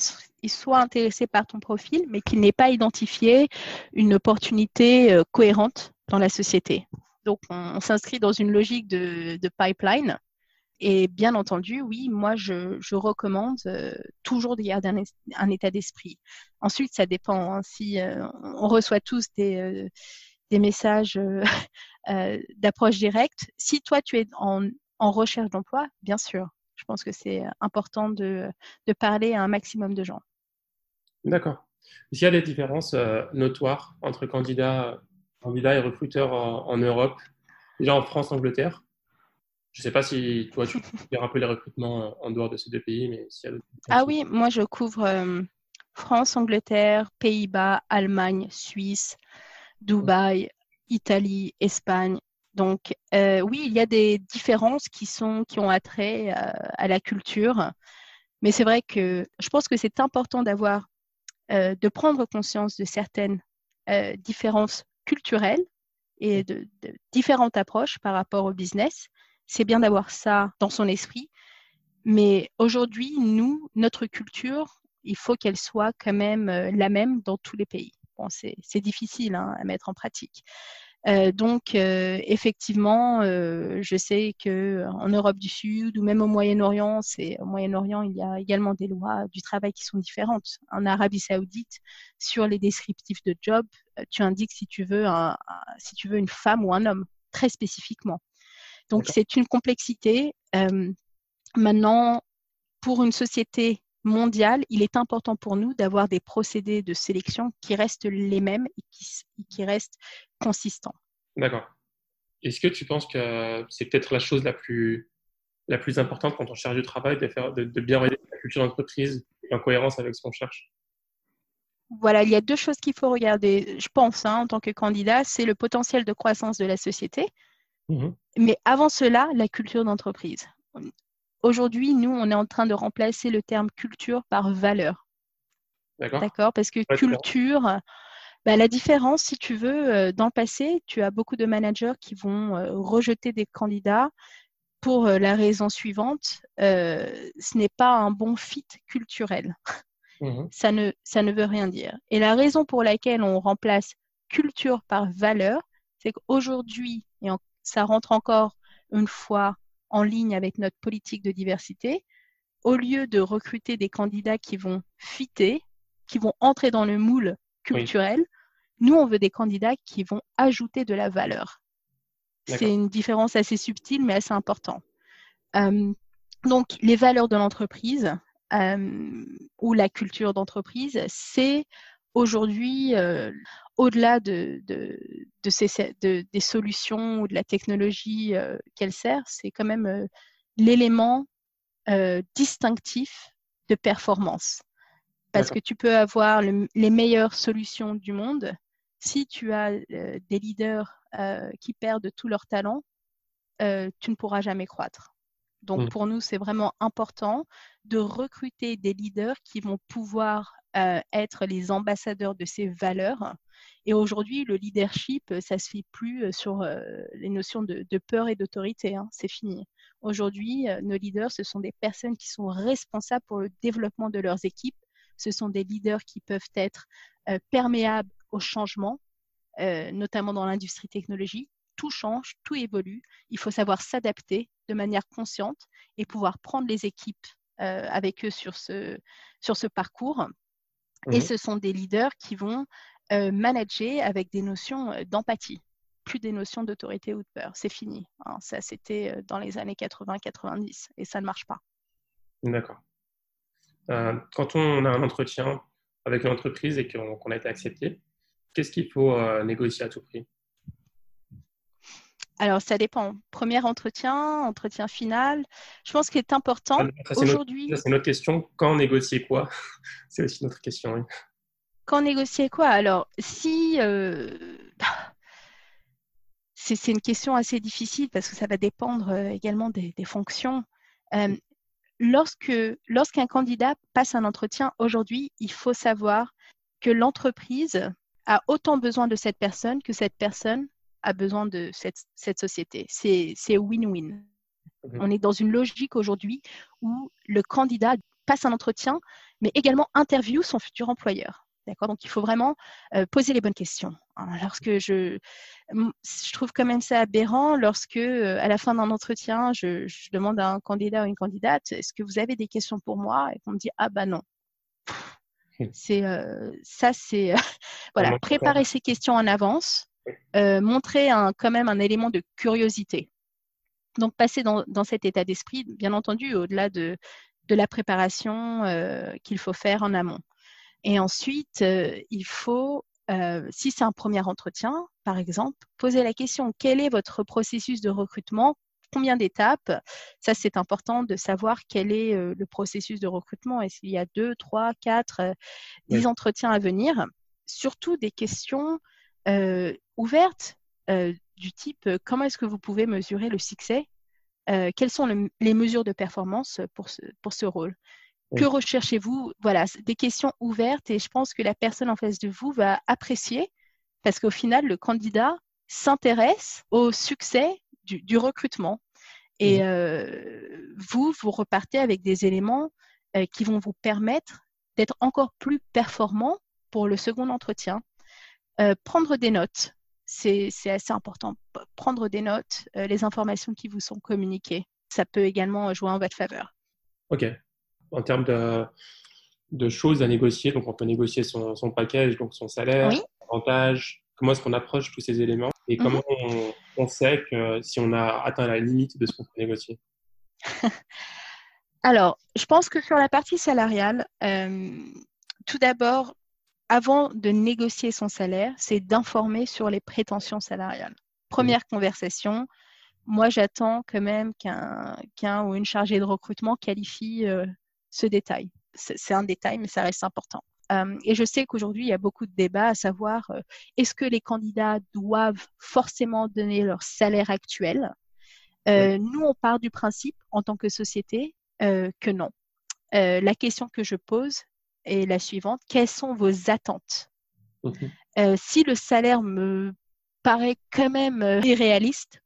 soit intéressé par ton profil, mais qu'il n'ait pas identifié une opportunité cohérente dans la société. Donc, on, s'inscrit dans une logique de, de pipeline et bien entendu, oui, moi, je, recommande euh, toujours de garder un, état d'esprit. Ensuite, ça dépend. Hein, si euh, on reçoit tous des, euh, messages d'approche directe, si toi, tu es en, recherche d'emploi, bien sûr, je pense que c'est important de, parler à un maximum de gens. D'accord. S'il y a des différences notoires entre candidats, candidats et recruteurs en, en Europe, déjà en France, Angleterre, Je ne sais pas si toi, tu couvres un peu les recrutements en dehors de ces deux pays, mais s'il y a d'autres. Ah oui, moi, je couvre France, Angleterre, Pays-Bas, Allemagne, Suisse, Dubaï, Italie, Espagne. Donc, oui, il y a des différences qui, sont, qui ont attrait à la culture. Mais c'est vrai que je pense que c'est important d'avoir, de prendre conscience de certaines différences culturelles et de, différentes approches par rapport au business. C'est bien d'avoir ça dans son esprit. Mais aujourd'hui, nous, notre culture, il faut qu'elle soit quand même la même dans tous les pays. Bon, c'est difficile hein, à mettre en pratique. Euh, donc, euh, effectivement, euh, je sais que en Europe du Sud ou même au Moyen-Orient, c'est au Moyen-Orient, il y a également des lois du travail qui sont différentes. En Arabie Saoudite, sur les descriptifs de job, tu indiques si tu veux un, si tu veux une femme ou un homme très spécifiquement. Donc, c'est une complexité. maintenant, pour une société mondiale, il est important pour nous d'avoir des procédés de sélection qui restent les mêmes et qui, qui restent consistants. D'accord. Est-ce que tu penses que c'est peut-être la chose la plus, la plus importante quand on cherche du travail, de, faire, de, bien regarder la culture d'entreprise en cohérence avec ce qu'on cherche? Voilà, il y a deux choses qu'il faut regarder, je pense, hein, en tant que candidat, c'est le potentiel de croissance de la société, mmh mais avant cela, la culture d'entreprise. Aujourd'hui, nous, on est en train de remplacer le terme culture par valeur. D'accord Parce que culture, bah, la différence, si tu veux, euh, dans le passé, tu as beaucoup de managers qui vont euh, rejeter des candidats pour euh, la raison suivante, ce n'est pas un bon fit culturel. Mmh ça, ne, ça ne veut rien dire. Et la raison pour laquelle on remplace culture par valeur, c'est qu'aujourd'hui, et ça rentre encore une fois en ligne avec notre politique de diversité, au lieu de recruter des candidats qui vont fitter, qui vont entrer dans le moule culturel, nous, on veut des candidats qui vont ajouter de la valeur. C'est une différence assez subtile, mais assez importante. Euh, donc, les valeurs de l'entreprise euh, ou la culture d'entreprise, c'est aujourd'hui, euh, au-delà de, des solutions ou de la technologie euh, qu'elle sert, c'est quand même euh, l'élément distinctif de performance. Parce que tu peux avoir les meilleures solutions du monde. Si tu as des leaders qui perdent tout leur talent, tu ne pourras jamais croître. Donc, mmh. pour nous, c'est vraiment important de recruter des leaders qui vont pouvoir euh, être les ambassadeurs de ces valeurs. Et aujourd'hui, le leadership, ça ne se fait plus euh, sur euh, les notions de, peur et d'autorité. Hein. C'est fini. Aujourd'hui, nos leaders, ce sont des personnes qui sont responsables pour le développement de leurs équipes. Ce sont des leaders qui peuvent être perméables au changement, notamment dans l'industrie technologique. Tout change, tout évolue. Il faut savoir s'adapter de manière consciente et pouvoir prendre les équipes avec eux sur ce, sur ce parcours et mmh ce sont des leaders qui vont manager avec des notions d'empathie, plus des notions d'autorité ou de peur. C'est fini. Hein. Ça, c'était dans les années 80-90 et ça ne marche pas. D'accord. quand on a un entretien avec une entreprise et qu'on a été accepté, qu'est-ce qu'il faut négocier à tout prix? Alors, ça dépend. Premier entretien, entretien final. Je pense qu'il est important aujourd'hui. C'est notre question. Quand négocier quoi? C'est aussi notre question. Quand négocier quoi? Alors, si. Euh, c'est une question assez difficile parce que ça va dépendre euh, également des, fonctions. Euh, lorsque lorsqu'un candidat passe un entretien aujourd'hui, il faut savoir que l'entreprise a autant besoin de cette personne que cette personne a besoin de cette, cette société. C'est win-win. On est dans une logique aujourd'hui où le candidat passe un entretien, mais également interview son futur employeur. Donc, il faut vraiment euh, poser les bonnes questions. Hein. Lorsque je, je trouve quand même ça aberrant lorsque, euh, à la fin d'un entretien, je, je, demande à un candidat ou une candidate est-ce que vous avez des questions pour moi? Et qu'on me dit ah bah non. C'est euh, ça, c'est voilà, préparer ces questions en avance euh, montrer un, quand même un élément de curiosité. Donc, passer dans, cet état d'esprit, bien entendu, au-delà de, de, la préparation euh, qu'il faut faire en amont. Et ensuite, euh, il faut, si c'est un premier entretien, par exemple, poser la question, quel est votre processus de recrutement? Combien d'étapes? Ça, c'est important de savoir quel est le processus de recrutement. Est-ce qu'il y a deux, trois, quatre, dix entretiens à venir Surtout des questions ouvertes du type comment est-ce que vous pouvez mesurer le succès Quelles sont les mesures de performance pour ce, pour ce rôle? Que recherchez-vous? Voilà, des questions ouvertes et je pense que la personne en face de vous va apprécier parce qu'au final, le candidat s'intéresse au succès du, recrutement. Et euh, vous, vous repartez avec des éléments euh, qui vont vous permettre d'être encore plus performant pour le second entretien. Euh, prendre des notes, c'est assez important. Prendre des notes, les informations qui vous sont communiquées, ça peut également jouer en votre faveur. OK en termes de, choses à négocier. Donc, on peut négocier son, package, donc son salaire, son avantage, comment est-ce qu'on approche tous ces éléments et mhm. comment on, sait que si on a atteint la limite de ce qu'on peut négocier? Alors, je pense que sur la partie salariale, euh, tout d'abord, avant de négocier son salaire, c'est d'informer sur les prétentions salariales. Première conversation, moi j'attends quand même qu'un ou une chargée de recrutement qualifie euh, ce détail. C'est un détail, mais ça reste important. Euh, et je sais qu'aujourd'hui, il y a beaucoup de débats à savoir euh, est-ce que les candidats doivent forcément donner leur salaire actuel? Nous, on part du principe, en tant que société, que non. la question que je pose est la suivante quelles sont vos attentes? Mmh Si le salaire me paraît quand même irréaliste,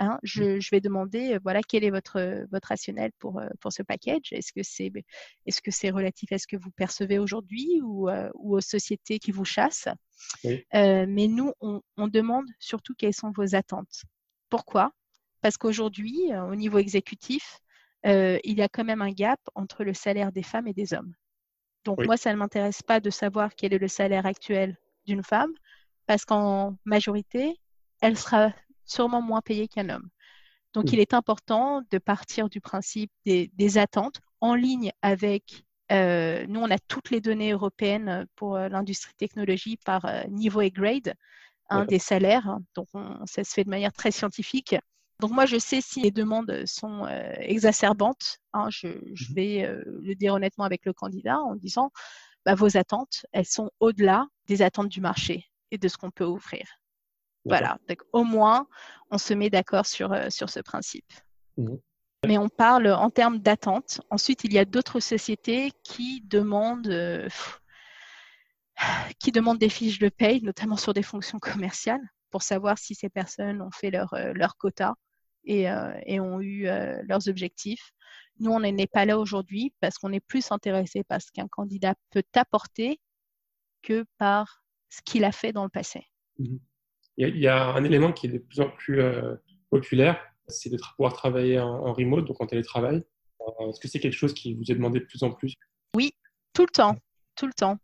Hein, mmh. je, vais demander, voilà, quel est votre, votre rationnel pour, pour ce package? Est-ce que c'est est -ce c'est relatif à ce que vous percevez aujourd'hui ou, ou, aux sociétés qui vous chassent? Mais nous, on, demande surtout quelles sont vos attentes. Pourquoi? Parce qu'aujourd'hui, au niveau exécutif, il y a quand même un gap entre le salaire des femmes et des hommes. Donc moi, ça ne m'intéresse pas de savoir quel est le salaire actuel d'une femme, parce qu'en majorité, elle sera sûrement moins payé qu'un homme. Donc, mmh. il est important de partir du principe des, attentes en ligne avec, euh, nous, on a toutes les données européennes pour euh, l'industrie technologie par euh, niveau et grade hein, des salaires. Donc, ça se fait de manière très scientifique. Donc, moi, je sais si les demandes sont exacerbantes. Hein, je, mmh. vais le dire honnêtement avec le candidat en disant, bah, vos attentes, elles sont au-delà des attentes du marché et de ce qu'on peut offrir. Voilà, donc au moins, on se met d'accord sur, euh, sur ce principe. Mmh. Mais on parle en termes d'attente. Ensuite, il y a d'autres sociétés qui demandent, euh, qui demandent des fiches de paye, notamment sur des fonctions commerciales, pour savoir si ces personnes ont fait leur, euh, leur quota et, et, ont eu leurs objectifs. Nous, on n'est pas là aujourd'hui parce qu'on est plus intéressé par ce qu'un candidat peut apporter que par ce qu'il a fait dans le passé. Mmh. Il y, a un élément qui est de plus en plus euh, populaire, c'est de pouvoir travailler en, remote, donc en télétravail. Euh, est-ce que c'est quelque chose qui vous est demandé de plus en plus? Oui, tout le temps, tout le temps.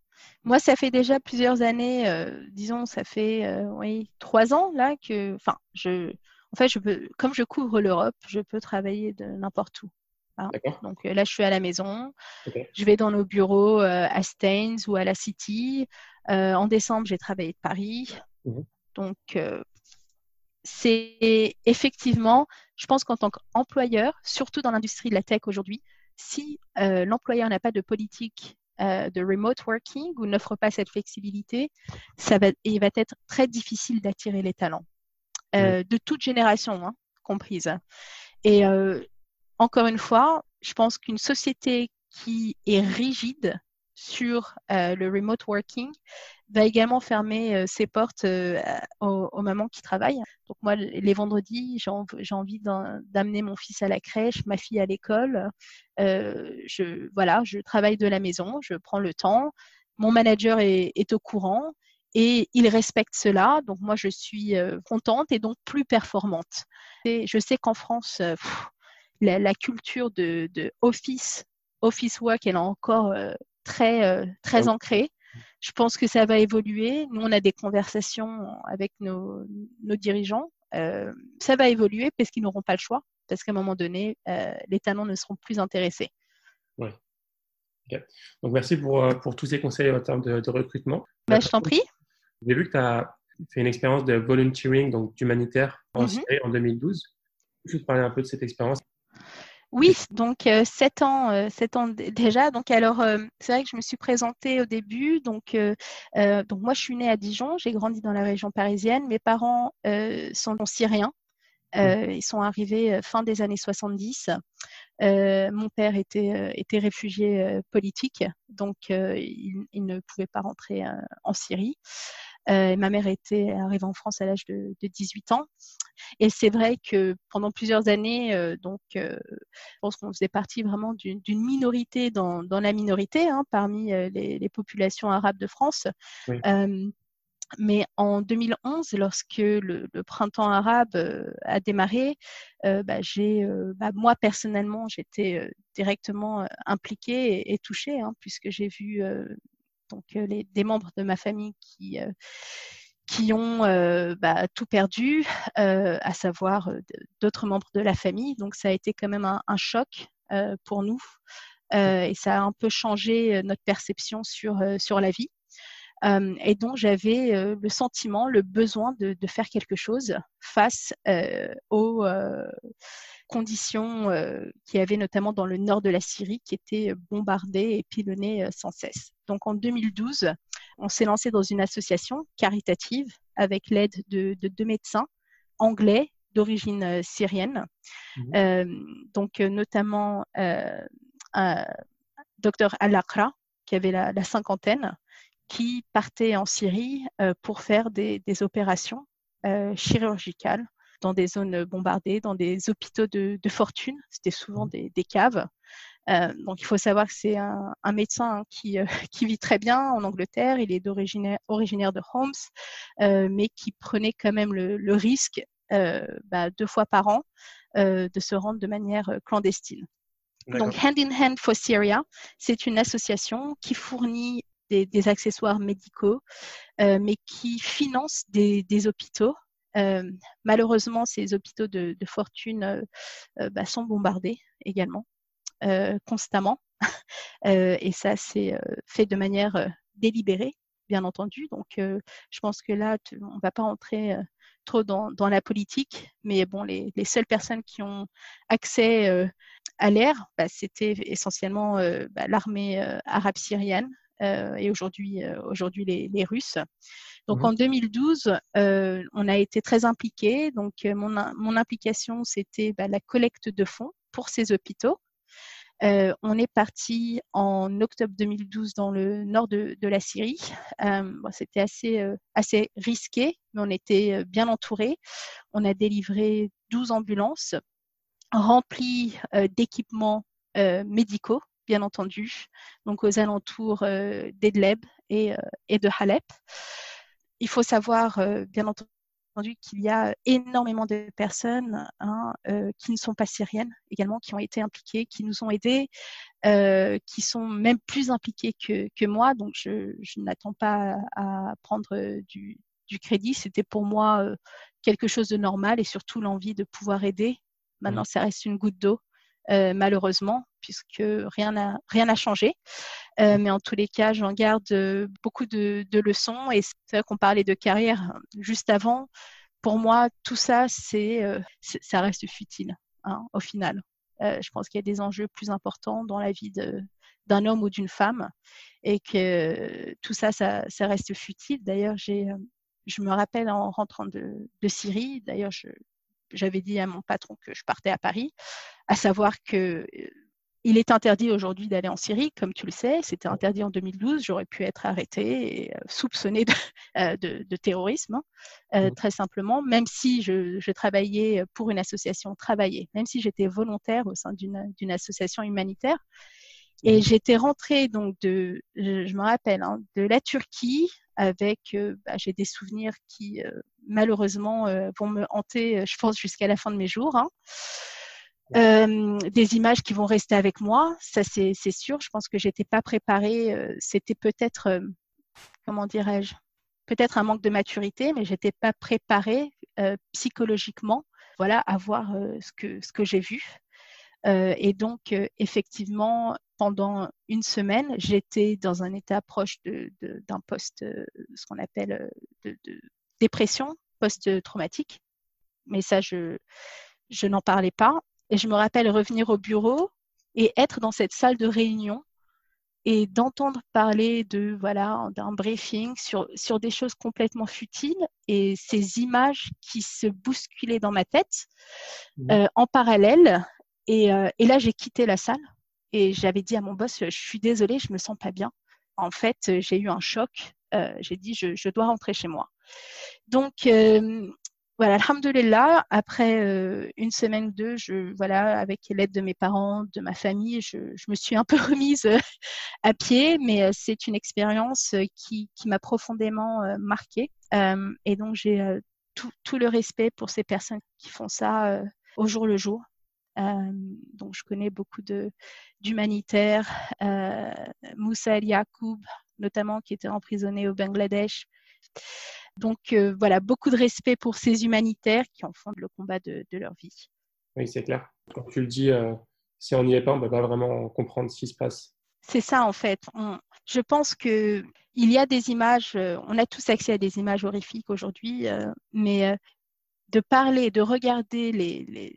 Moi, ça fait déjà plusieurs années, euh, disons, ça fait oui, trois ans là que, enfin, je, en fait, je peux, comme je couvre l'Europe, je peux travailler de n'importe où. Hein. Donc là, je suis à la maison. Je vais dans nos bureaux à Staines ou à la City. en décembre, j'ai travaillé de Paris. Mmh donc, euh, c'est effectivement, je pense qu'en tant qu'employeur, surtout dans l'industrie de la tech aujourd'hui, si euh, l'employeur n'a pas de politique euh, de remote working ou n'offre pas cette flexibilité, ça va, il va être très difficile d'attirer les talents, de toute génération hein, comprise. Et encore une fois, je pense qu'une société qui est rigide sur le remote working va également fermer euh, ses portes euh, aux, mamans qui travaillent. Donc moi, les vendredis, j'ai envie d'amener mon fils à la crèche, ma fille à l'école. Euh, je, voilà, je travaille de la maison, je prends le temps. Mon manager est, au courant et il respecte cela. Donc moi, je suis contente et donc plus performante. Et je sais qu'en France, la, culture de, office, office work, elle est encore très, très ancrée. Je pense que ça va évoluer. Nous, on a des conversations avec nos, dirigeants. Euh, ça va évoluer parce qu'ils n'auront pas le choix, parce qu'à un moment donné, euh, les talents ne seront plus intéressés. Oui. Donc, merci pour, euh, pour, tous ces conseils en termes de, recrutement. Bah, je t'en prie. J'ai vu que tu as fait une expérience de volunteering, donc d'humanitaire en mhm. Syrie en 2012. Juste parler un peu de cette expérience? Oui, donc euh, sept ans, euh, ans déjà. Donc alors, euh, c'est vrai que je me suis présentée au début. Donc, donc moi, je suis née à Dijon. J'ai grandi dans la région parisienne. Mes parents sont syriens. ils sont arrivés fin des années 70. Mon père était, était réfugié politique, donc il, il, ne pouvait pas rentrer en Syrie. Euh, ma mère était arrivée en France à l'âge de, 18 ans. Et c'est vrai que pendant plusieurs années, euh, donc, euh, je pense qu'on faisait partie vraiment d'une minorité dans, la minorité hein, parmi les, populations arabes de France. Mais en 2011, lorsque le, printemps arabe a démarré, bah, j'ai, bah, moi personnellement, j'étais directement impliquée et, touchée, hein, puisque j'ai vu donc euh, les, des membres de ma famille qui euh, qui ont euh, bah, tout perdu, à savoir d'autres membres de la famille. Donc ça a été quand même un, choc pour nous et ça a un peu changé notre perception sur, sur la vie. Et donc j'avais le sentiment, le besoin de, de, faire quelque chose face aux conditions euh, qu'il y avait notamment dans le nord de la Syrie qui étaient euh, bombardées et pilonnées euh, sans cesse. Donc en 2012, on s'est lancé dans une association caritative avec l'aide de, deux médecins anglais d'origine syrienne, mmh. donc notamment un docteur Al-Aqra, qui avait la, cinquantaine, qui partait en Syrie pour faire des, des opérations chirurgicales dans des zones bombardées, dans des hôpitaux de, fortune. C'était souvent des, caves. Euh, donc il faut savoir que c'est un, médecin hein, qui, euh, qui, vit très bien en Angleterre. Il est originaire de Holmes, euh, mais qui prenait quand même le, risque bah, deux fois par an de se rendre de manière clandestine. Donc Hand in Hand for Syria, c'est une association qui fournit des, accessoires médicaux, mais qui finance des hôpitaux euh, malheureusement, ces hôpitaux de, fortune euh, euh, bah, sont bombardés également, constamment. et ça, c'est fait de manière délibérée, bien entendu. Donc, je pense que là, on ne va pas entrer trop dans, la politique, mais bon, les, seules personnes qui ont accès à l'air, bah, c'était essentiellement bah, l'armée arabe syrienne et aujourd'hui, aujourd'hui les, Russes. Donc mmh en 2012, euh, on a été très impliqués. Donc euh, mon, mon implication, c'était bah, la collecte de fonds pour ces hôpitaux. Euh, on est parti en octobre 2012 dans le nord de, de la Syrie. Bon, c'était assez, assez risqué, mais on était bien entourés. On a délivré 12 ambulances remplies d'équipements médicaux, bien entendu, donc aux alentours d'Edleb et, et de Halep il faut savoir, euh, bien entendu, qu'il y a énormément de personnes hein, euh, qui ne sont pas syriennes également, qui ont été impliquées, qui nous ont aidés, euh, qui sont même plus impliquées que, moi. Donc, je, n'attends pas à, prendre du, crédit. C'était pour moi quelque chose de normal et surtout l'envie de pouvoir aider. Maintenant, mmh. ça reste une goutte d'eau. Malheureusement, puisque rien n'a rien n'a changé. Euh, mais en tous les cas, j'en garde euh, beaucoup de, leçons. Et c'est vrai qu'on parlait de carrière juste avant. Pour moi, tout ça, c'est, euh, ça reste futile hein, au final. je pense qu'il y a des enjeux plus importants dans la vie d'un homme ou d'une femme et que tout ça, ça, reste futile. D'ailleurs, j'ai, je me rappelle en rentrant de, de Syrie, d'ailleurs, j'avais dit à mon patron que je partais à Paris, à savoir que il est interdit aujourd'hui d'aller en Syrie, comme tu le sais. C'était interdit en 2012. J'aurais pu être arrêté et euh, soupçonné euh, de, terrorisme, hein, euh, très simplement, même si je, travaillais pour une association, travaillais, même si j'étais volontaire au sein d'une association humanitaire. Et j'étais rentrée donc de, je, me rappelle, hein, de la Turquie avec, bah, j'ai des souvenirs qui malheureusement vont me hanter, je pense, jusqu'à la fin de mes jours. Hein. Euh, des images qui vont rester avec moi, ça c'est sûr. Je pense que j'étais pas préparée. Euh, c'était peut-être, euh, comment dirais-je, peut-être un manque de maturité, mais j'étais pas préparée psychologiquement, voilà, à voir ce que ce que j'ai vu. et donc effectivement, pendant une semaine, j'étais dans un état proche d'un de, d'un post, ce qu'on appelle de, de dépression post-traumatique. Mais ça, je je n'en parlais pas. Et je me rappelle revenir au bureau et être dans cette salle de réunion et d'entendre parler de voilà d'un briefing sur, sur des choses complètement futiles et ces images qui se bousculaient dans ma tête mmh. euh, en parallèle. Et, euh, et là, j'ai quitté la salle et j'avais dit à mon boss, je suis désolée, je me sens pas bien. En fait, j'ai eu un choc. Euh, j'ai dit, je, je, dois rentrer chez moi. Donc, voilà, alhamdulillah, après euh, une semaine ou deux, je, voilà, avec l'aide de mes parents, de ma famille, je, me suis un peu remise euh, à pied, mais euh, c'est une expérience qui, m'a profondément marquée. et donc, j'ai tout, le respect pour ces personnes qui font ça au jour le jour. donc, je connais beaucoup d'humanitaires, Moussa El Yacoub, notamment, qui était emprisonné au Bangladesh. Donc euh, voilà, beaucoup de respect pour ces humanitaires qui en font le combat de, leur vie. Oui, c'est clair. Quand tu le dis, euh, si on n'y est pas, on ne peut pas vraiment comprendre ce qui se passe. C'est ça en fait. je pense que il y a des images, euh, on a tous accès à des images horrifiques aujourd'hui, mais de parler, de regarder les,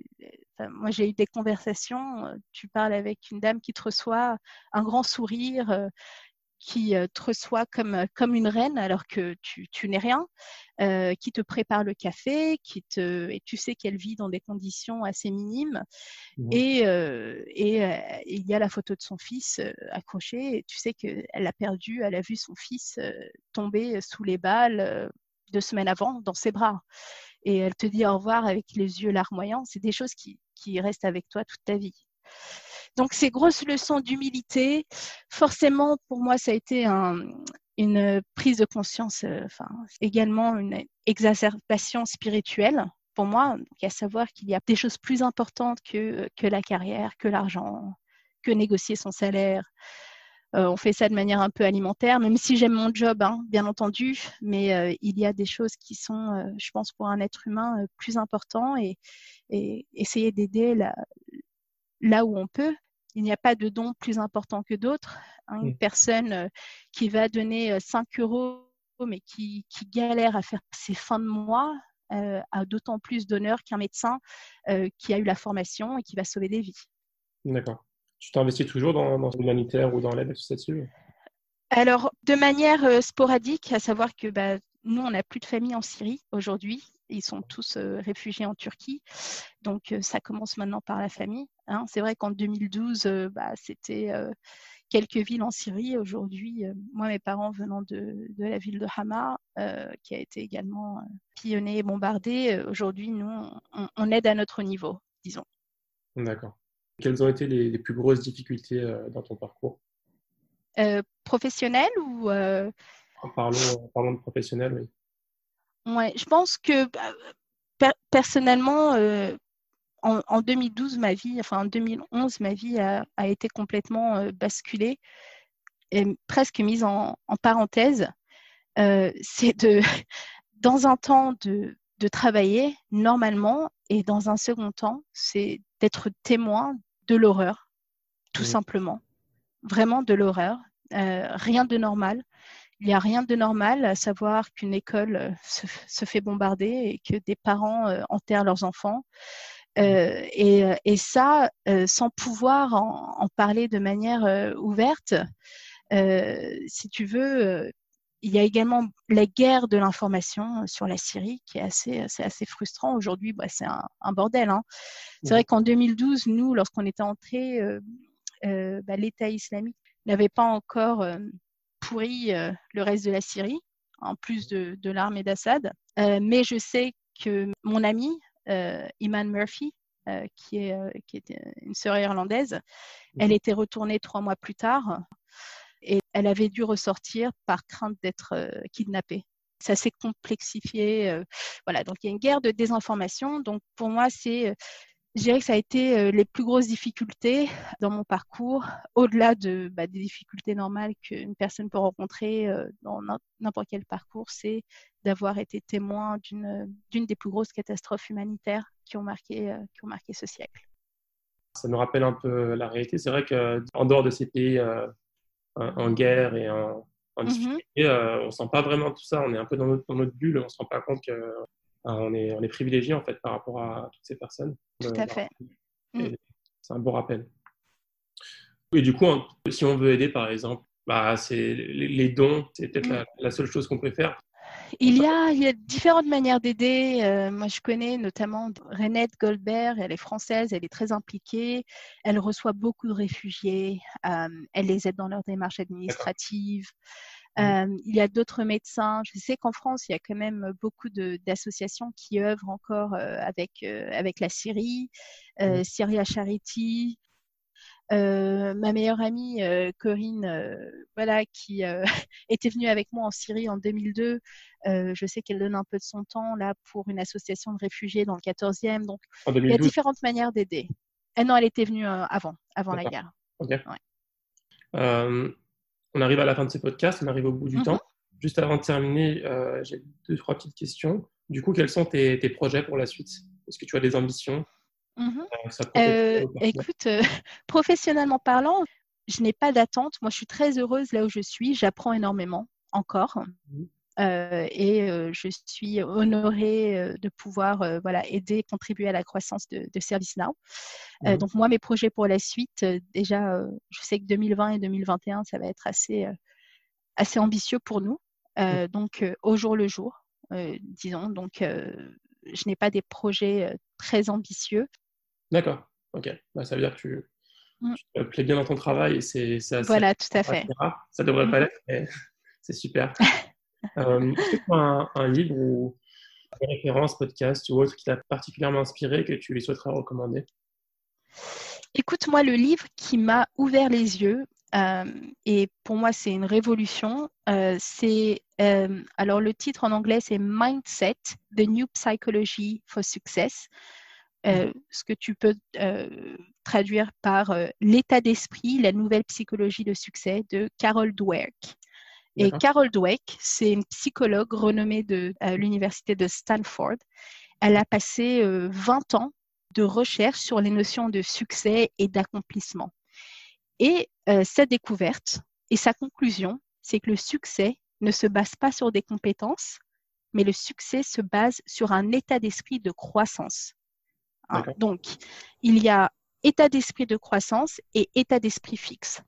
moi, j'ai eu des conversations. Tu parles avec une dame qui te reçoit un grand sourire, qui euh, te reçoit comme, euh, comme une reine alors que tu, tu n'es rien, euh, qui te prépare le café, qui te, et tu sais qu'elle vit dans des conditions assez minimes. Mmh. Et, et il y a la photo de son fils accrochée, et tu sais qu'elle a perdu, elle a vu son fils tomber sous les balles deux semaines avant dans ses bras. Et elle te dit au revoir avec les yeux larmoyants. C'est des choses qui, qui restent avec toi toute ta vie. Donc ces grosses leçons d'humilité, forcément pour moi ça a été une prise de conscience, euh, enfin également une exacerbation spirituelle pour moi, à savoir qu'il y a des choses plus importantes que, que la carrière, que l'argent, que négocier son salaire. Euh, on fait ça de manière un peu alimentaire, même si j'aime mon job, hein, bien entendu, mais euh, il y a des choses qui sont, je pense, pour un être humain plus importantes et, essayer d'aider là où on peut il n'y a pas de don plus important que d'autres. Hein. Une personne euh, qui va donner 5 euh, euros, mais qui, galère à faire ses fins de mois, euh, a d'autant plus d'honneur qu'un médecin qui a eu la formation et qui va sauver des vies. D'accord. Tu t'investis toujours dans, dans l'humanitaire ou dans l'aide Alors, de manière sporadique, à savoir que bah, nous, on n'a plus de famille en Syrie aujourd'hui. Ils sont tous réfugiés en Turquie. Donc, ça commence maintenant par la famille. Hein. C'est vrai qu'en 2012, bah, c'était quelques villes en Syrie. Aujourd'hui, moi, mes parents venant de, la ville de Hama, qui a été également pillonnée et bombardée, aujourd'hui, nous, on, aide à notre niveau, disons. D'accord. Quelles ont été les, plus grosses difficultés dans ton parcours? Professionnel ou parlons, parlons de professionnel, oui. Ouais, je pense que bah, personnellement, euh, en, 2012, ma vie, enfin en 2011, ma vie a, été complètement euh, basculée et presque mise en, parenthèse. Euh, c'est de, dans un temps de, de travailler normalement et dans un second temps, c'est d'être témoin de l'horreur, tout simplement. Vraiment de l'horreur. rien de normal. Il n'y a rien de normal à savoir qu'une école euh, se, fait bombarder et que des parents euh, enterrent leurs enfants. Mmh. Euh, et, ça, sans pouvoir en, parler de manière ouverte, si tu veux, il y a également la guerre de l'information sur la Syrie qui est assez, assez frustrant. Aujourd'hui, bah, c'est un, bordel. Hein. C'est vrai qu'en 2012, nous, lorsqu'on était entrés, bah, l'État islamique n'avait pas encore pourri euh, le reste de la Syrie, en plus de, l'armée d'Assad. Euh, mais je sais que mon euh, Iman Murphy, qui, est, qui une sœur irlandaise, elle mhm. était retournée trois mois plus tard et elle avait dû ressortir par crainte d'être kidnappée. Ça s'est complexifié. voilà, donc il y a une guerre de désinformation. Donc pour moi, c'est je dirais que ça a été euh, les plus grosses difficultés dans mon parcours, au-delà de, bah, des difficultés normales qu'une personne peut rencontrer euh, dans n'importe quel parcours, c'est d'avoir été témoin d'une des plus grosses catastrophes humanitaires qui ont marqué, euh, qui ont marqué ce siècle. Ça nous rappelle un peu la réalité. C'est vrai qu'en dehors de ces pays en guerre et en, en mm-hmm. difficulté, on ne sent pas vraiment tout ça. On est un peu dans notre, dans notre bulle, on ne se rend pas compte que on, est, on est privilégié en fait par rapport à toutes ces personnes. Tout à fait. Mm. C'est un bon rappel. Et du coup, si on veut aider, par exemple, bah, c'est les dons, c'est peut-être mm. la, seule chose qu'on peut faire. Il y, a, il y a différentes manières d'aider. Euh, moi, je connais notamment Renette Goldberg, elle est française, elle est très impliquée. Elle reçoit beaucoup de réfugiés. Euh, elle les aide dans leur démarche administrative. Mmh. Euh, il y a d'autres médecins. Je sais qu'en France, il y a quand même beaucoup d'associations qui œuvrent encore avec, avec la Syrie. Syria Charity, euh, ma meilleure amie euh, Corinne, euh, voilà, qui était venue avec moi en Syrie en 2002. je sais qu'elle donne un peu de son temps là pour une association de réfugiés dans le 14e. Donc, il y a différentes manières d'aider. Eh non, elle était venue avant, avant la guerre. On arrive à la fin de ce podcast, on arrive au bout du temps. Mm-hmm. Juste avant de terminer, j'ai deux, trois petites questions. Du coup, quels sont tes projets pour la suite? Est-ce que tu as des ambitions? Mmh euh, écoute, euh, professionnellement parlant, je n'ai pas d'attente. Moi, je suis très heureuse là où je suis. J'apprends énormément encore. Euh, et je suis honorée de pouvoir voilà, aider, contribuer à la croissance de, ServiceNow. Mmh donc moi, mes projets pour la suite, déjà, je sais que 2020 et 2021, ça va être assez, assez ambitieux pour nous. donc au jour le jour, disons. Donc je n'ai pas des projets très ambitieux. D'accord, ok. Bah, ça veut dire que tu, mm. te plais bien dans ton travail et c'est assez. Voilà, tout à fait. Ça devrait pas l'être, mais c'est super. euh, Est-ce que tu as un, livre ou une référence, podcast ou autre qui t'a particulièrement inspiré que tu lui souhaiterais recommander? Écoute, moi, le livre qui m'a ouvert les yeux, euh, et pour moi, c'est une révolution. Euh, c'est euh, alors le titre en anglais, c'est Mindset: The New Psychology for Success. Euh, ce que tu peux euh, traduire par euh, l'état d'esprit, la nouvelle psychologie de succès de Carol Dweck. Et Carol Dweck, c'est une psychologue renommée de l'université de Stanford. Elle a passé 20 ans de recherche sur les notions de succès et d'accomplissement. Et sa découverte et sa conclusion, c'est que le succès ne se base pas sur des compétences, mais le succès se base sur un état d'esprit de croissance. Hein. Donc, il y a état d'esprit de croissance et état d'esprit fixe.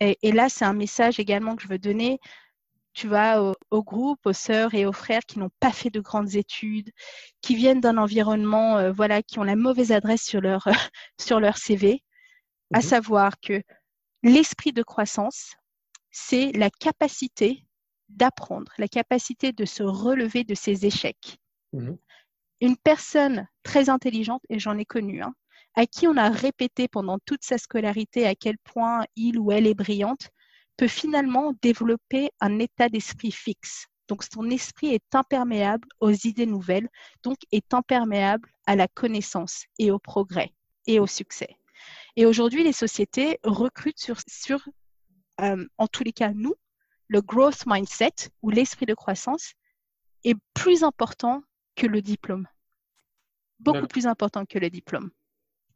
Et, là, c'est un message également que je veux donner. Tu vas au, groupe, aux sœurs et aux frères qui n'ont pas fait de grandes études, qui viennent d'un environnement, euh, voilà, qui ont la mauvaise adresse sur leur, sur leur CV, à mhm. savoir que l'esprit de croissance, c'est la capacité d'apprendre, la capacité de se relever de ses échecs. Mhm une personne très intelligente, et j'en ai connu, hein, à qui on a répété pendant toute sa scolarité à quel point il ou elle est brillante, peut finalement développer un état d'esprit fixe. Donc son esprit est imperméable aux idées nouvelles, donc est imperméable à la connaissance et au progrès et au succès. Et aujourd'hui, les sociétés recrutent sur, sur euh, en tous les cas, nous, le growth mindset ou l'esprit de croissance est plus important que le diplôme. Beaucoup plus important que le diplôme.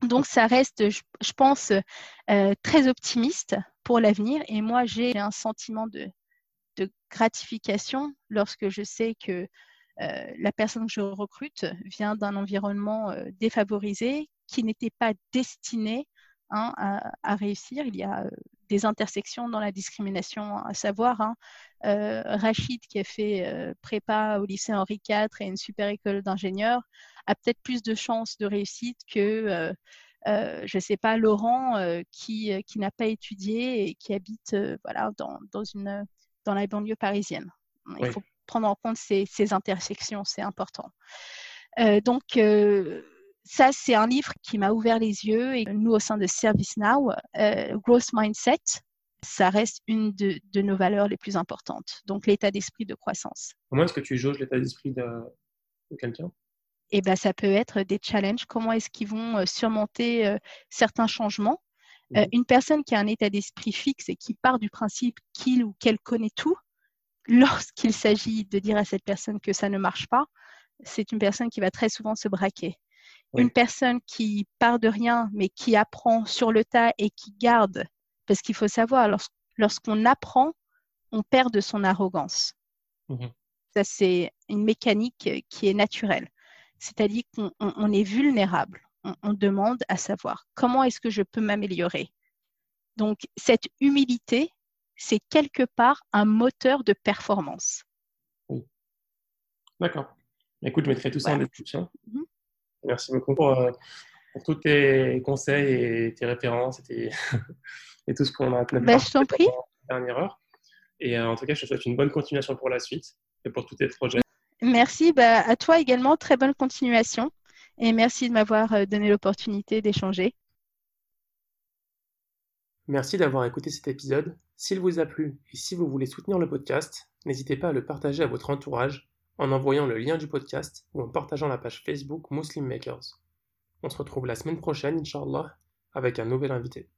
Donc, ça reste, je, pense, euh, très optimiste pour l'avenir. Et moi, j'ai un sentiment de, gratification lorsque je sais que euh, la personne que je recrute vient d'un environnement euh, défavorisé qui n'était pas destiné hein, à, réussir. Il y a des intersections dans la discrimination, à savoir hein, euh, Rachid qui a fait euh, prépa au lycée Henri IV et une super école d'ingénieur a peut-être plus de chances de réussite que euh, je ne sais pas, Laurent qui, qui n'a pas étudié et qui habite voilà, dans, dans, une, dans la banlieue parisienne. Il faut prendre en compte ces, ces intersections, c'est important. donc, ça, c'est un livre qui m'a ouvert les yeux et nous, au sein de ServiceNow, euh, Growth Mindset, ça reste une de, nos valeurs les plus importantes. Donc, l'état d'esprit de croissance. Comment est-ce que tu jauges l'état d'esprit de, quelqu'un? Eh ben, ça peut être des challenges. Comment est-ce qu'ils vont euh, surmonter euh, certains changements? Mhm. Une personne qui a un état d'esprit fixe et qui part du principe qu'il ou qu'elle connaît tout, lorsqu'il s'agit de dire à cette personne que ça ne marche pas, c'est une personne qui va très souvent se braquer. Une personne qui part de rien, mais qui apprend sur le tas et qui garde, parce qu'il faut savoir, lorsqu'on apprend, on perd de son arrogance. Mmh Ça, c'est une mécanique qui est naturelle. C'est-à-dire qu'on est vulnérable. On, demande à savoir comment est-ce que je peux m'améliorer. Donc, cette humilité, c'est quelque part un moteur de performance. Oui. D'accord. Écoute, je mettrai tout ça en description. Mhm. Merci beaucoup pour, euh, pour, tous tes conseils et tes références et, et tout ce qu'on a bah, Je t'en prie. Dernière heure. Et euh, en tout cas, je te souhaite une bonne continuation pour la suite et pour tous tes projets. Merci bah, à toi également. Très bonne continuation. Et merci de m'avoir euh, donné l'opportunité d'échanger. Merci d'avoir écouté cet épisode. S'il vous a plu et si vous voulez soutenir le podcast, n'hésitez pas à le partager à votre entourage en envoyant le lien du podcast ou en partageant la page Facebook Muslim Makers. On se retrouve la semaine prochaine, Inch'Allah, avec un nouvel invité.